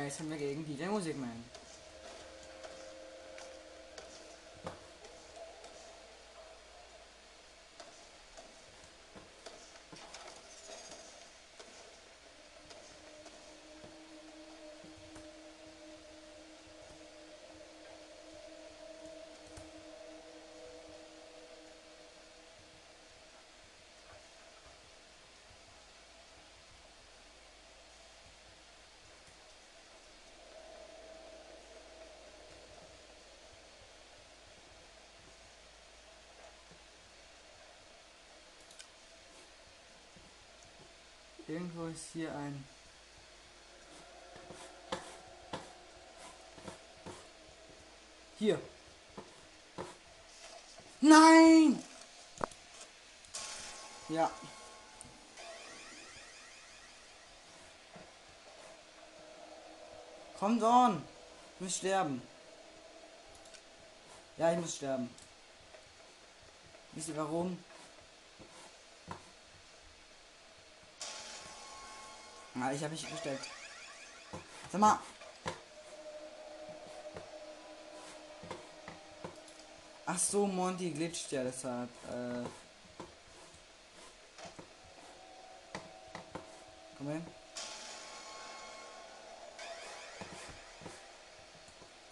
Ja, jetzt haben wir gegen DJ Musikman. Irgendwo ist hier ein. Hier. Nein! Ja. Komm on! Ich muss sterben. Ja, ich muss sterben. Wisst ihr warum? Ah, ich habe mich versteckt. Sag mal. Ach so, Monty glitscht ja deshalb. Äh. Komm hin.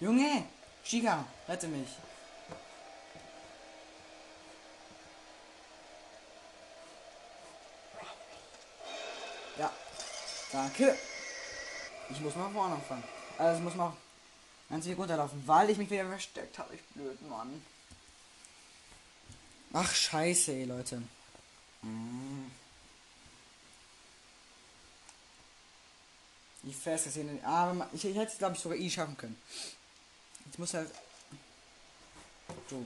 Junge! Chica, rette mich. Danke. Ich muss mal vorne anfangen. Also ich muss mal ganz viel runterlaufen, weil ich mich wieder versteckt habe. Ich blöd, Mann. Ach, scheiße, ey, Leute. Mm. Die Feste sehen. Aber ich, ich hätte es, glaube ich, sogar eh schaffen können. Jetzt muss halt. So.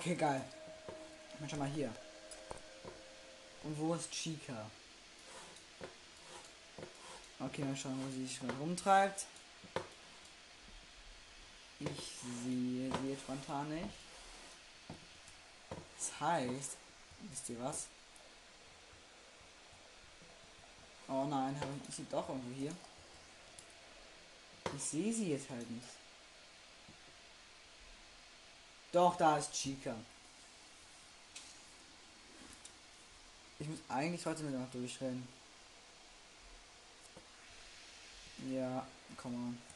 Okay, geil. Ich bin schon mal hier. Und wo ist Chica? Okay, mal schauen, wo sie sich rumtreibt. Ich sehe sie spontan nicht. Das heißt, wisst ihr was? Oh nein, ich sie doch irgendwo hier. Ich sehe sie jetzt halt nicht. Doch, da ist Chica. Ich muss eigentlich heute mit noch durchrennen. Ja, komm on.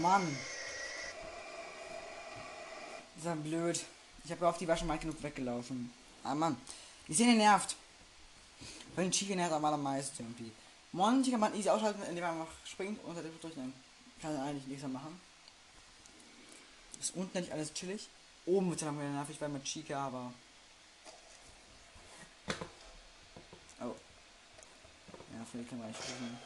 Mann. Ist ja blöd. Ich habe auf die war schon weit genug weggelaufen. Ah Mann. Die Szene nervt. Weil den Chica nervt am allermeisten irgendwie. Monty kann man easy ausschalten, indem man einfach springt und halt durch. Dann kann eigentlich nichts mehr machen. Ist unten nicht alles chillig. Oben wird es dann wieder nervig, weil mit Chica, aber. Oh. Ja, vielleicht kann man nicht sprechen.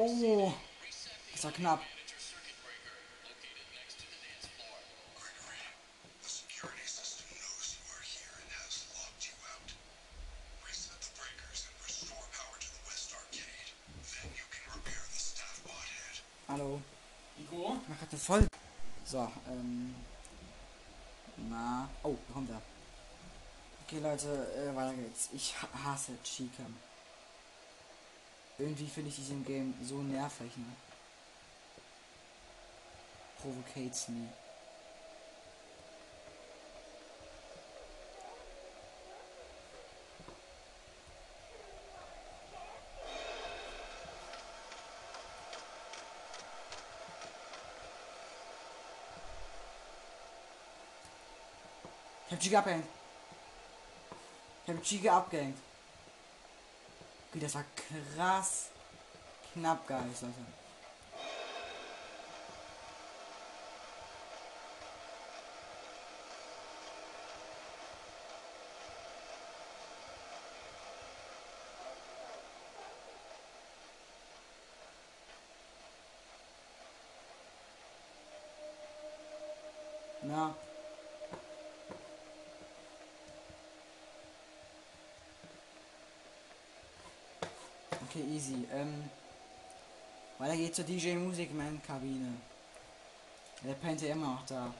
The staff bot head. Hallo. Nico? Mach eine voll. So, ähm. Na. Oh, da kommt er. Okay, Leute, äh, weiter geht's. Ich ha- hasse Chica. Irgendwie finde ich diesen Game so nervig, ne? Provocates me. Ich hab Chica abgehängt. Ich hab Chica abgehängt. Okay, das war krass knapp, guys, Leute. Na. Okay, easy. Ähm, weiter geht's zur DJ Musikman Kabine. Der pennt ja immer noch da.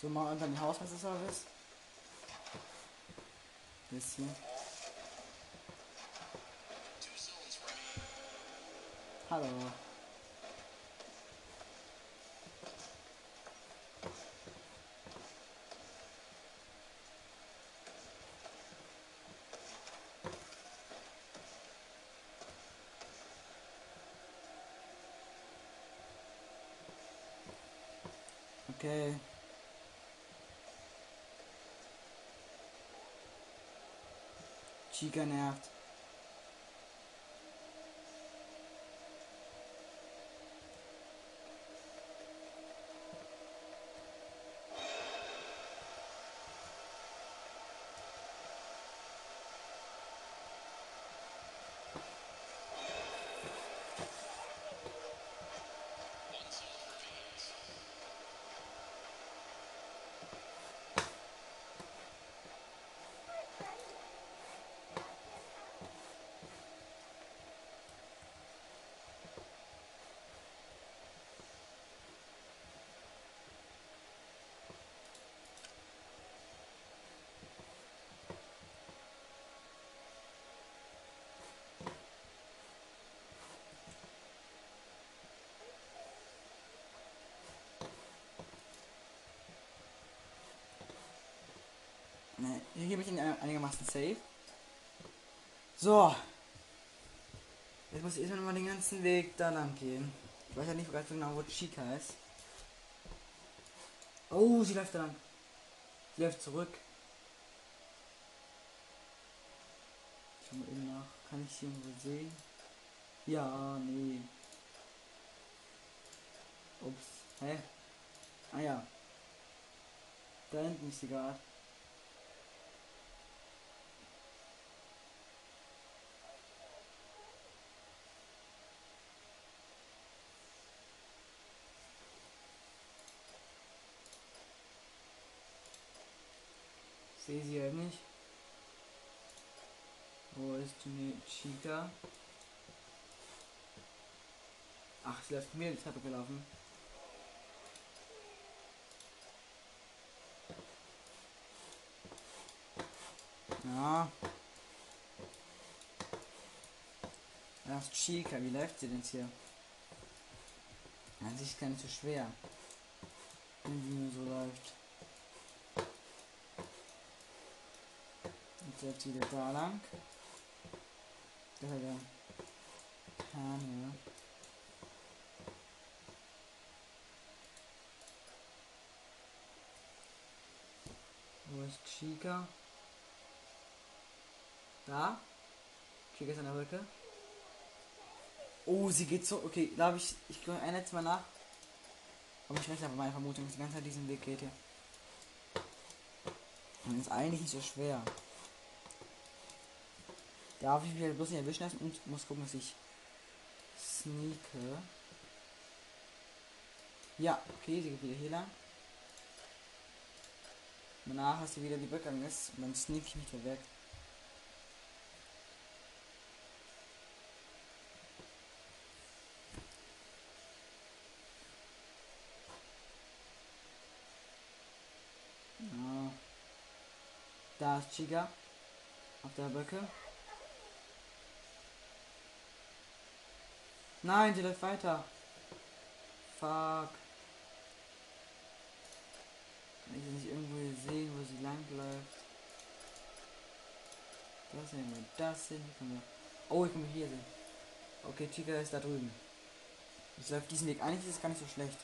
So, mal unter den. Two zones remain. Hallo. Okay. Chica nervt. Hier bin ich ein- einigermaßen safe. So. Jetzt muss ich erstmal den ganzen Weg da lang gehen. Ich weiß ja nicht ganz genau, wo Chica ist. Oh, sie läuft da lang. Sie läuft zurück. Schau mal eben nach. Kann ich sie irgendwo sehen? Ja, nee. Ups. Hä? Ah ja. Da hinten ist sie gerade. Sehe sie halt nicht. Wo ist die Chica? Ach, sie läuft mir die Treppe gelaufen. Ja. Ist Chica, wie läuft sie denn hier? An sich gar nicht so schwer. Wenn sie nur so läuft. Jetzt wieder da lang. Da der Hahn hier. Wo ist Chica? Da? Chica ist an der Brücke. Oh, sie geht so. Okay, glaube ich, ich gehe ein letztes Mal nach. Aber ich weiß aber meine Vermutung, dass die ganze Zeit diesen Weg geht hier. Und ist eigentlich nicht so schwer. Darf ich mich bloß nicht erwischen lassen und muss gucken, dass ich sneake. Ja, okay, sie geht wieder hier lang. Danach hast du wieder die Brücke ist und dann sneak ich mich da weg. Da ist Chica. Auf der Brücke. Nein, die läuft weiter. Fuck. Kann ich sie nicht irgendwo sehen, wo sie lang läuft? Das sehen wir, das sehen. Oh, ich kann mich hier sehen. Okay, Chica ist da drüben. Ich läuft diesen Weg. Eigentlich ist es gar nicht so schlecht.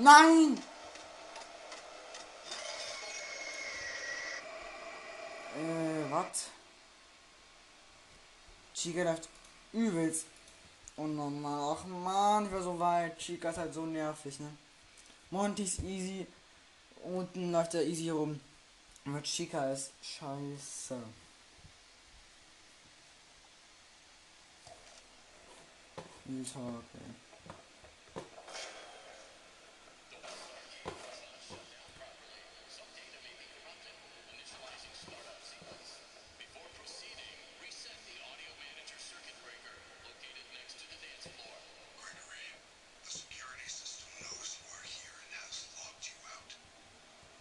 Nein! Äh, was? Chica läuft übelst. Unnormal. Ach man, ich war so weit. Chica ist halt so nervig, ne? Monty ist easy. Unten läuft er easy rum. Aber Chica ist scheiße. Talk, ey. Before proceeding, reset the audio manager circuit breaker located next to the dance floor. Gregory, the security system knows you are here and has locked you out.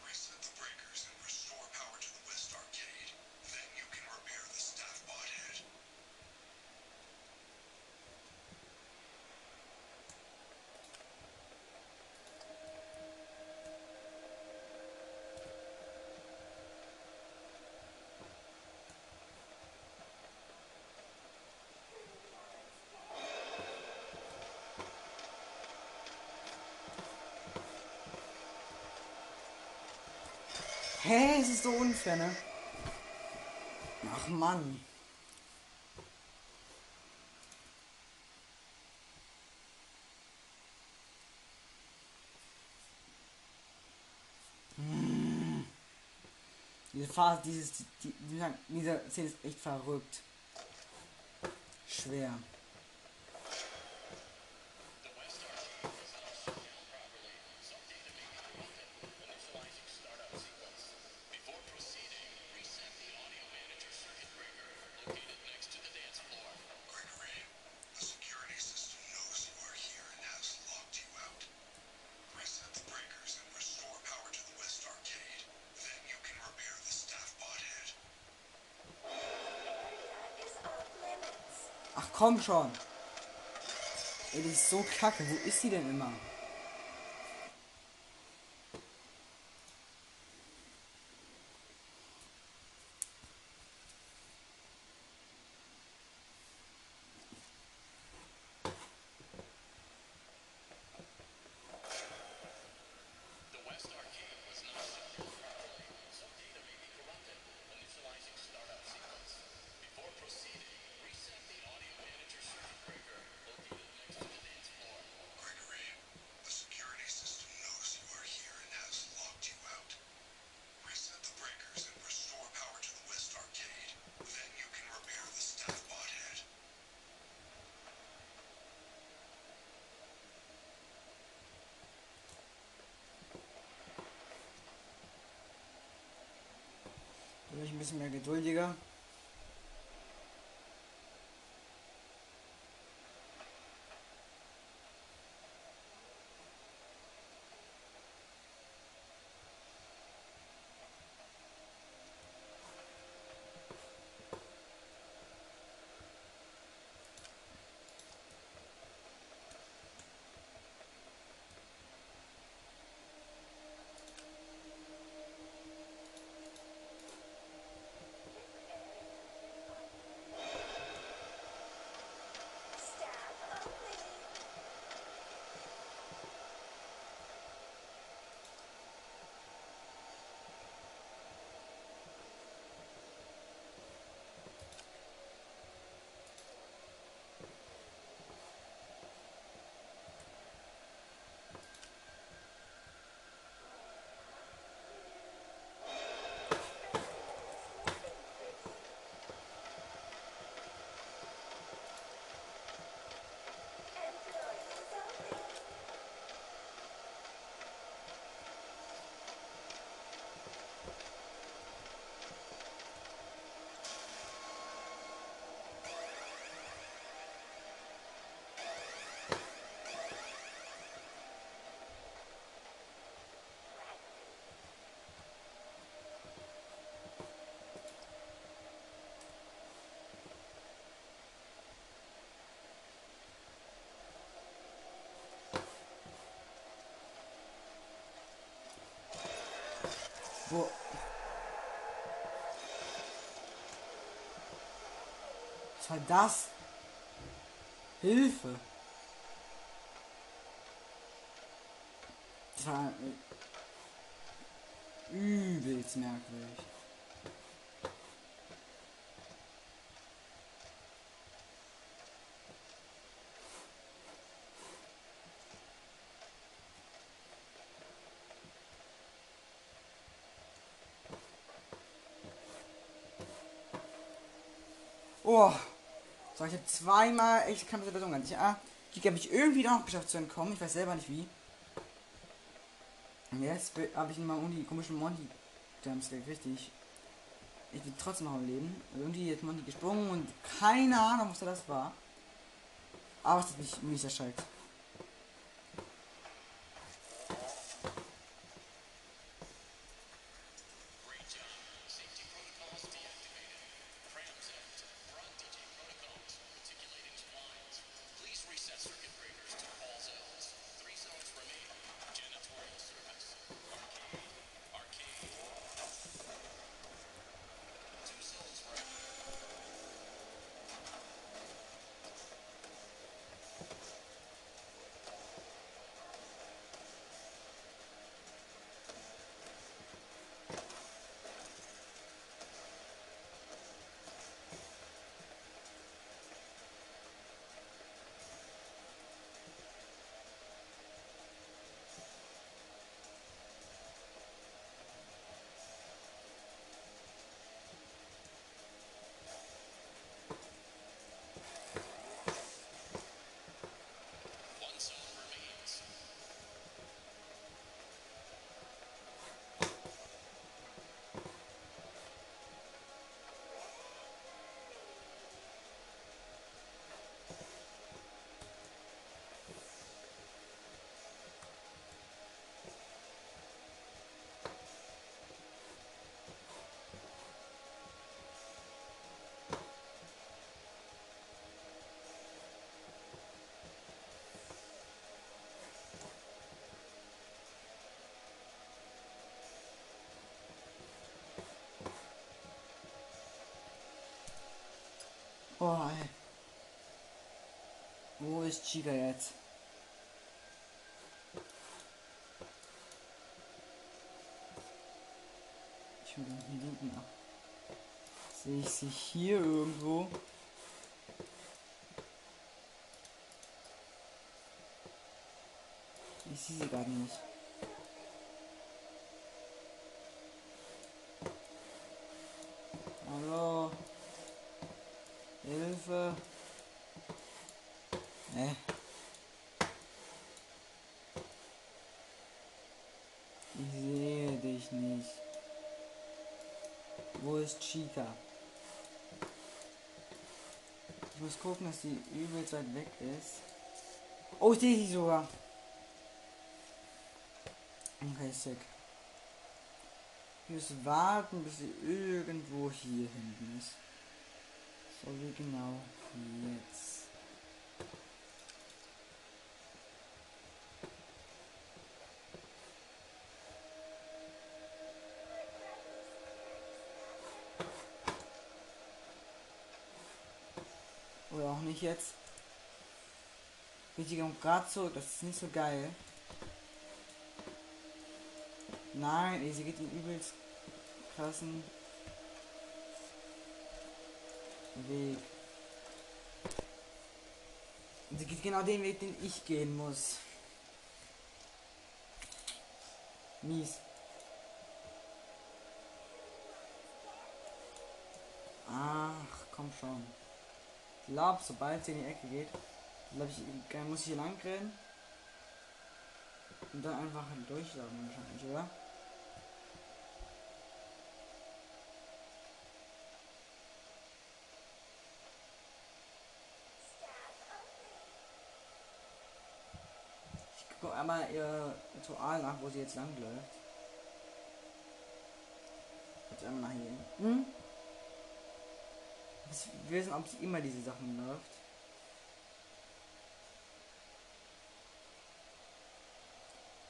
Reset the breakers and restore power to the West Arcade. Then you can repair the staff bot head. Hä, es ist so unfair, ne? Ach Mann. Hm. Diese Phase, dieses, die, die, dieser Szene ist echt verrückt. Schwer. Komm schon. Ey, die ist so kacke. Wo ist sie denn immer? Bisschen mehr geduldiger. Staff Wo. Was war das? Hilfe! Das war übelst merkwürdig. Oh. So, ich habe zweimal echt keine Situation gehabt. Ich, ah, die habe ich irgendwie noch geschafft zu entkommen. Ich weiß selber nicht wie. Und jetzt habe ich mal um die komischen Monty Jumps gekriegt, die ich. Bin trotzdem noch am Leben. Also irgendwie ist Monty gesprungen und keine Ahnung, was das war. Aber es hat mich mies erschreckt. Ist Chica jetzt? Ich will hier hinten ab. Sehe ich sie hier irgendwo? Ich sehe sie gerade nicht. Hallo? Hilfe. Hä? Ich sehe dich nicht. Wo ist Chica? Ich muss gucken, dass die übelst weit weg ist. Oh, ich sehe sie sogar. Okay, sick. Ich muss warten, bis sie irgendwo hier hinten ist. So wie genau jetzt. Oder auch nicht jetzt. Richtig kommt gerade zurück, das ist nicht so geil. Nein, sie geht den übelst krassen Weg. Sie geht genau den Weg, den ich gehen muss. Mies. Ach, komm schon. Ich glaube, sobald sie in die Ecke geht, ich, dann muss ich hier lang rennen. Und dann einfach durchlaufen wahrscheinlich, oder? Ich gucke einmal ihr Ritual nach, wo sie jetzt lang läuft. Jetzt einmal nach hier. Hm? Will wissen, ob sie immer diese Sachen läuft.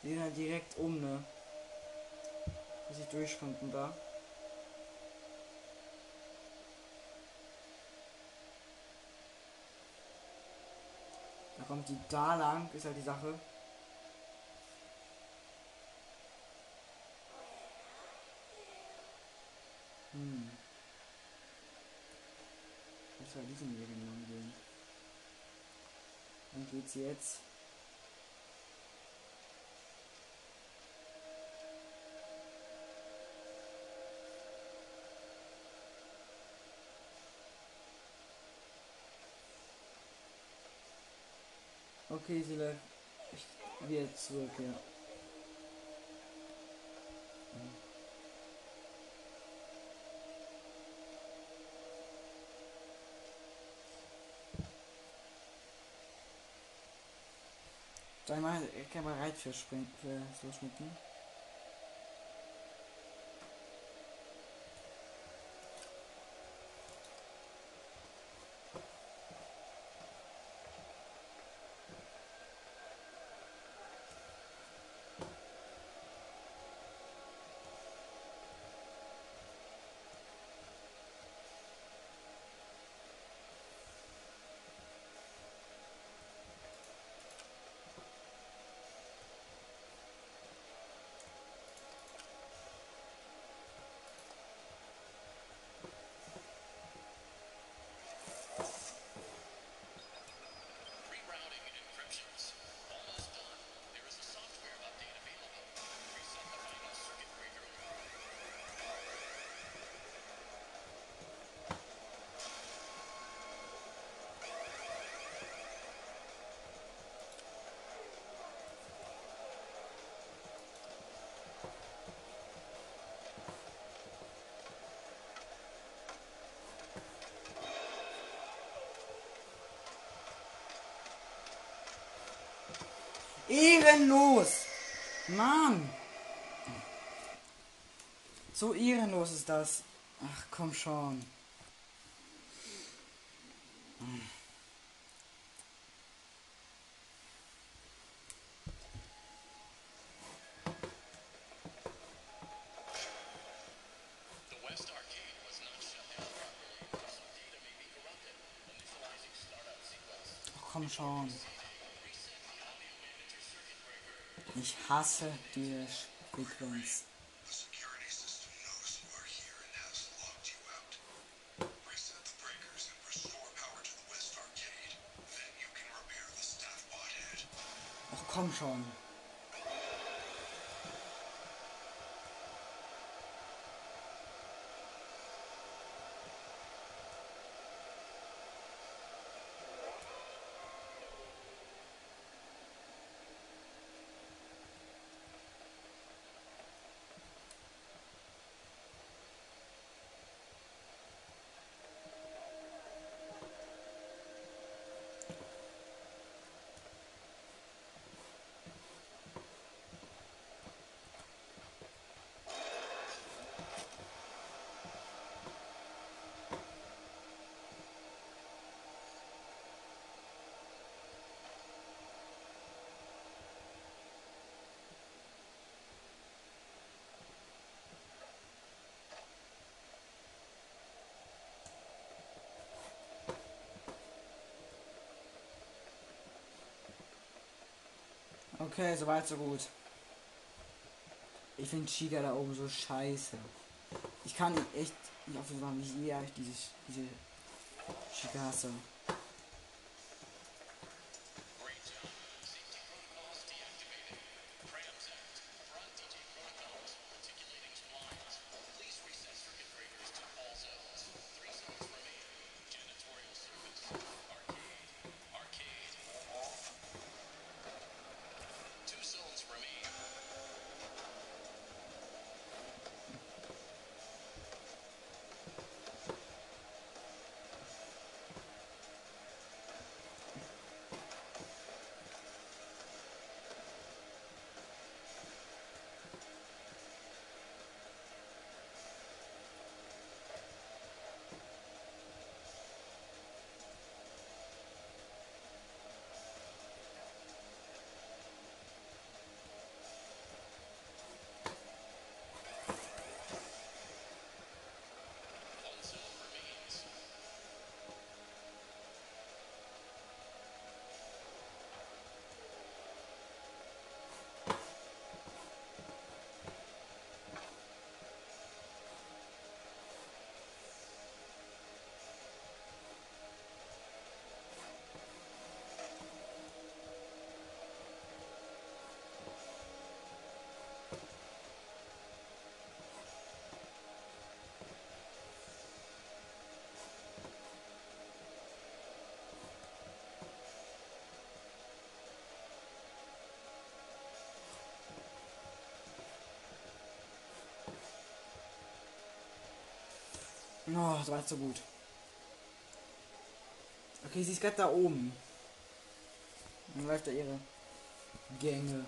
Die sind halt direkt um, ne? Dass ich durchkonnten da. Da kommt die da lang, ist halt die Sache. Hm. Halt diesen Weg entlang gehen. Dann geht's jetzt. Okay, sie läuft wieder zurück, ja. Sei mal ich bereit für Springen, für so Schnitten. Ehrenlos! Mann! So ehrenlos ist das. Ach komm schon. The West Arcade hasse diese Frequenz. The security system Okay, soweit so gut. Ich finde Chica da oben so scheiße. Ich kann echt nicht auf sagen, wie sehr ich diese, diese Chica hasse. Oh, das war so gut. Okay, sie ist gerade da oben. Dann läuft da ihre Gänge.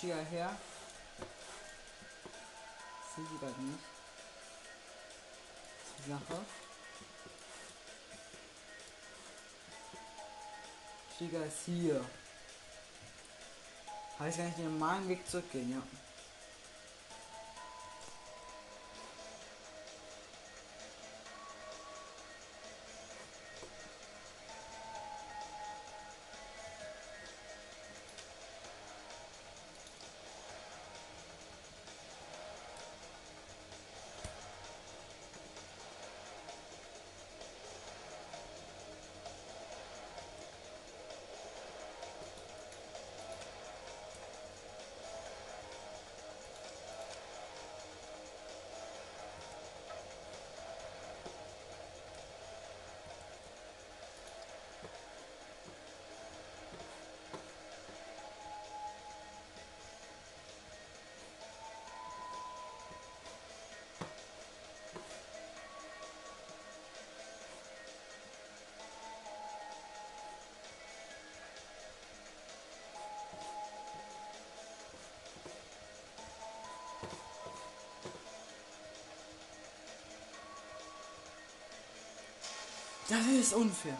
Chia her? Sehe sie gerade nicht. Die Sache. Chica ist hier. Heißt, kann ich den normalen Weg zurückgehen, ja. Das ist unfair.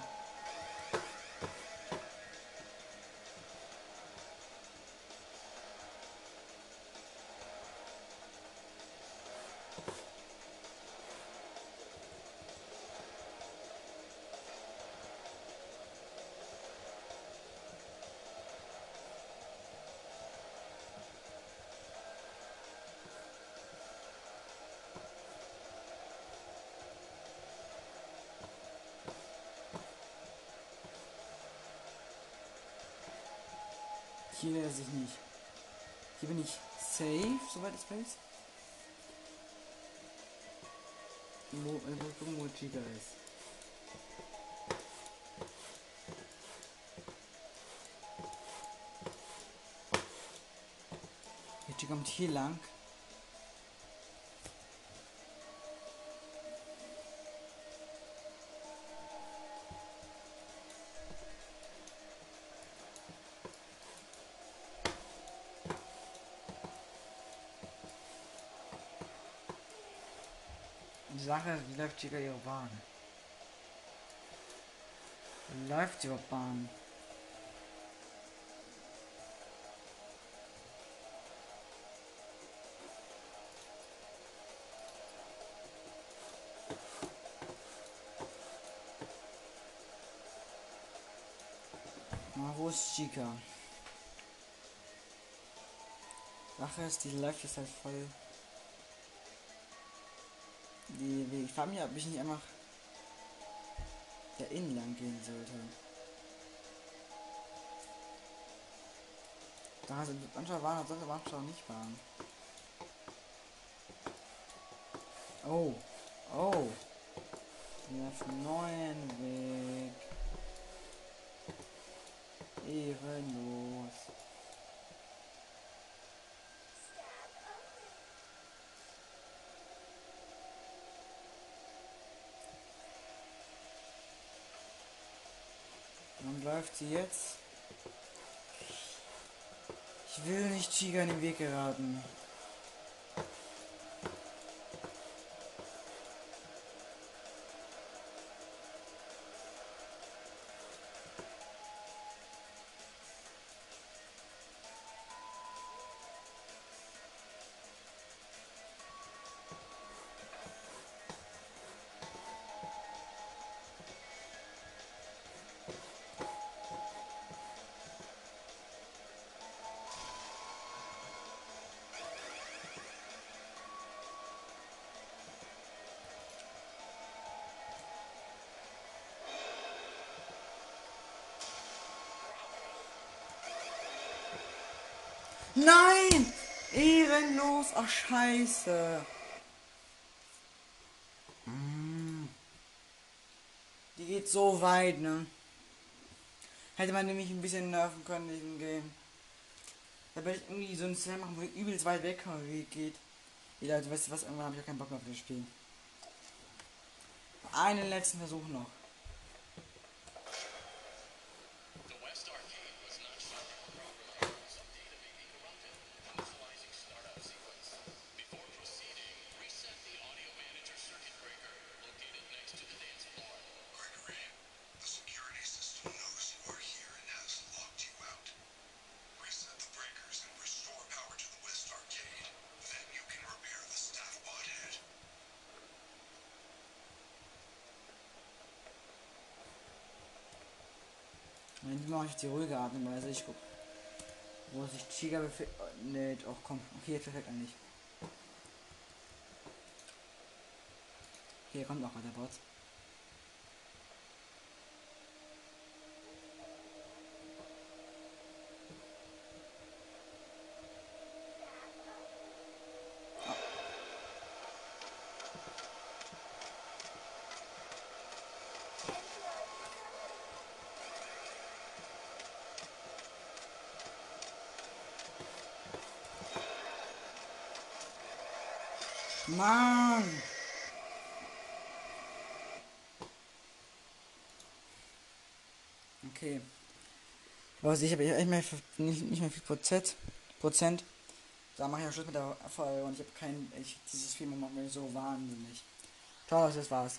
Hier ist ich nicht. Hier bin ich safe, soweit es weiß. Wo, äh, wo, gucken, wo Chica ist. Die kommt hier lang. Die ist, wie läuft Chica ihre Bahn? Läuft ihre Bahn? Ist Chica? Sache ist, die läuft jetzt halt voll. Die, frage mich, ob ich nicht einfach da innen lang gehen sollte. Da sind manchmal waren, sollte manchmal auch nicht waren. Oh, oh. Wir auf einen neuen Weg. Ehrenlos. Dann läuft sie jetzt. Ich will nicht Chiga in den Weg geraten. Nein! Ehrenlos! Ach, scheiße. Mm. Die geht so weit, ne? Hätte man nämlich ein bisschen nerven können in diesem Game. Da werde ich irgendwie so ein Slam machen, wo ich übelst weit weg vom Weg geht. Ja, du weißt du was, irgendwann habe ich auch keinen Bock mehr auf das Spiel. Einen letzten Versuch noch. Mache ich die ruhige Art und Weise. Ich guck. Wo sich Chiga befindet. Ne, auch komm. Okay, perfekt eigentlich. Hier kommt auch der Bot. Mann! Okay. Was ich habe nicht mehr, nicht, nicht mehr viel Prozent. Prozent. Da mache ich auch Schluss mit der Folge und ich habe kein. Ich, dieses Film macht mir so wahnsinnig. Ciao, das war's.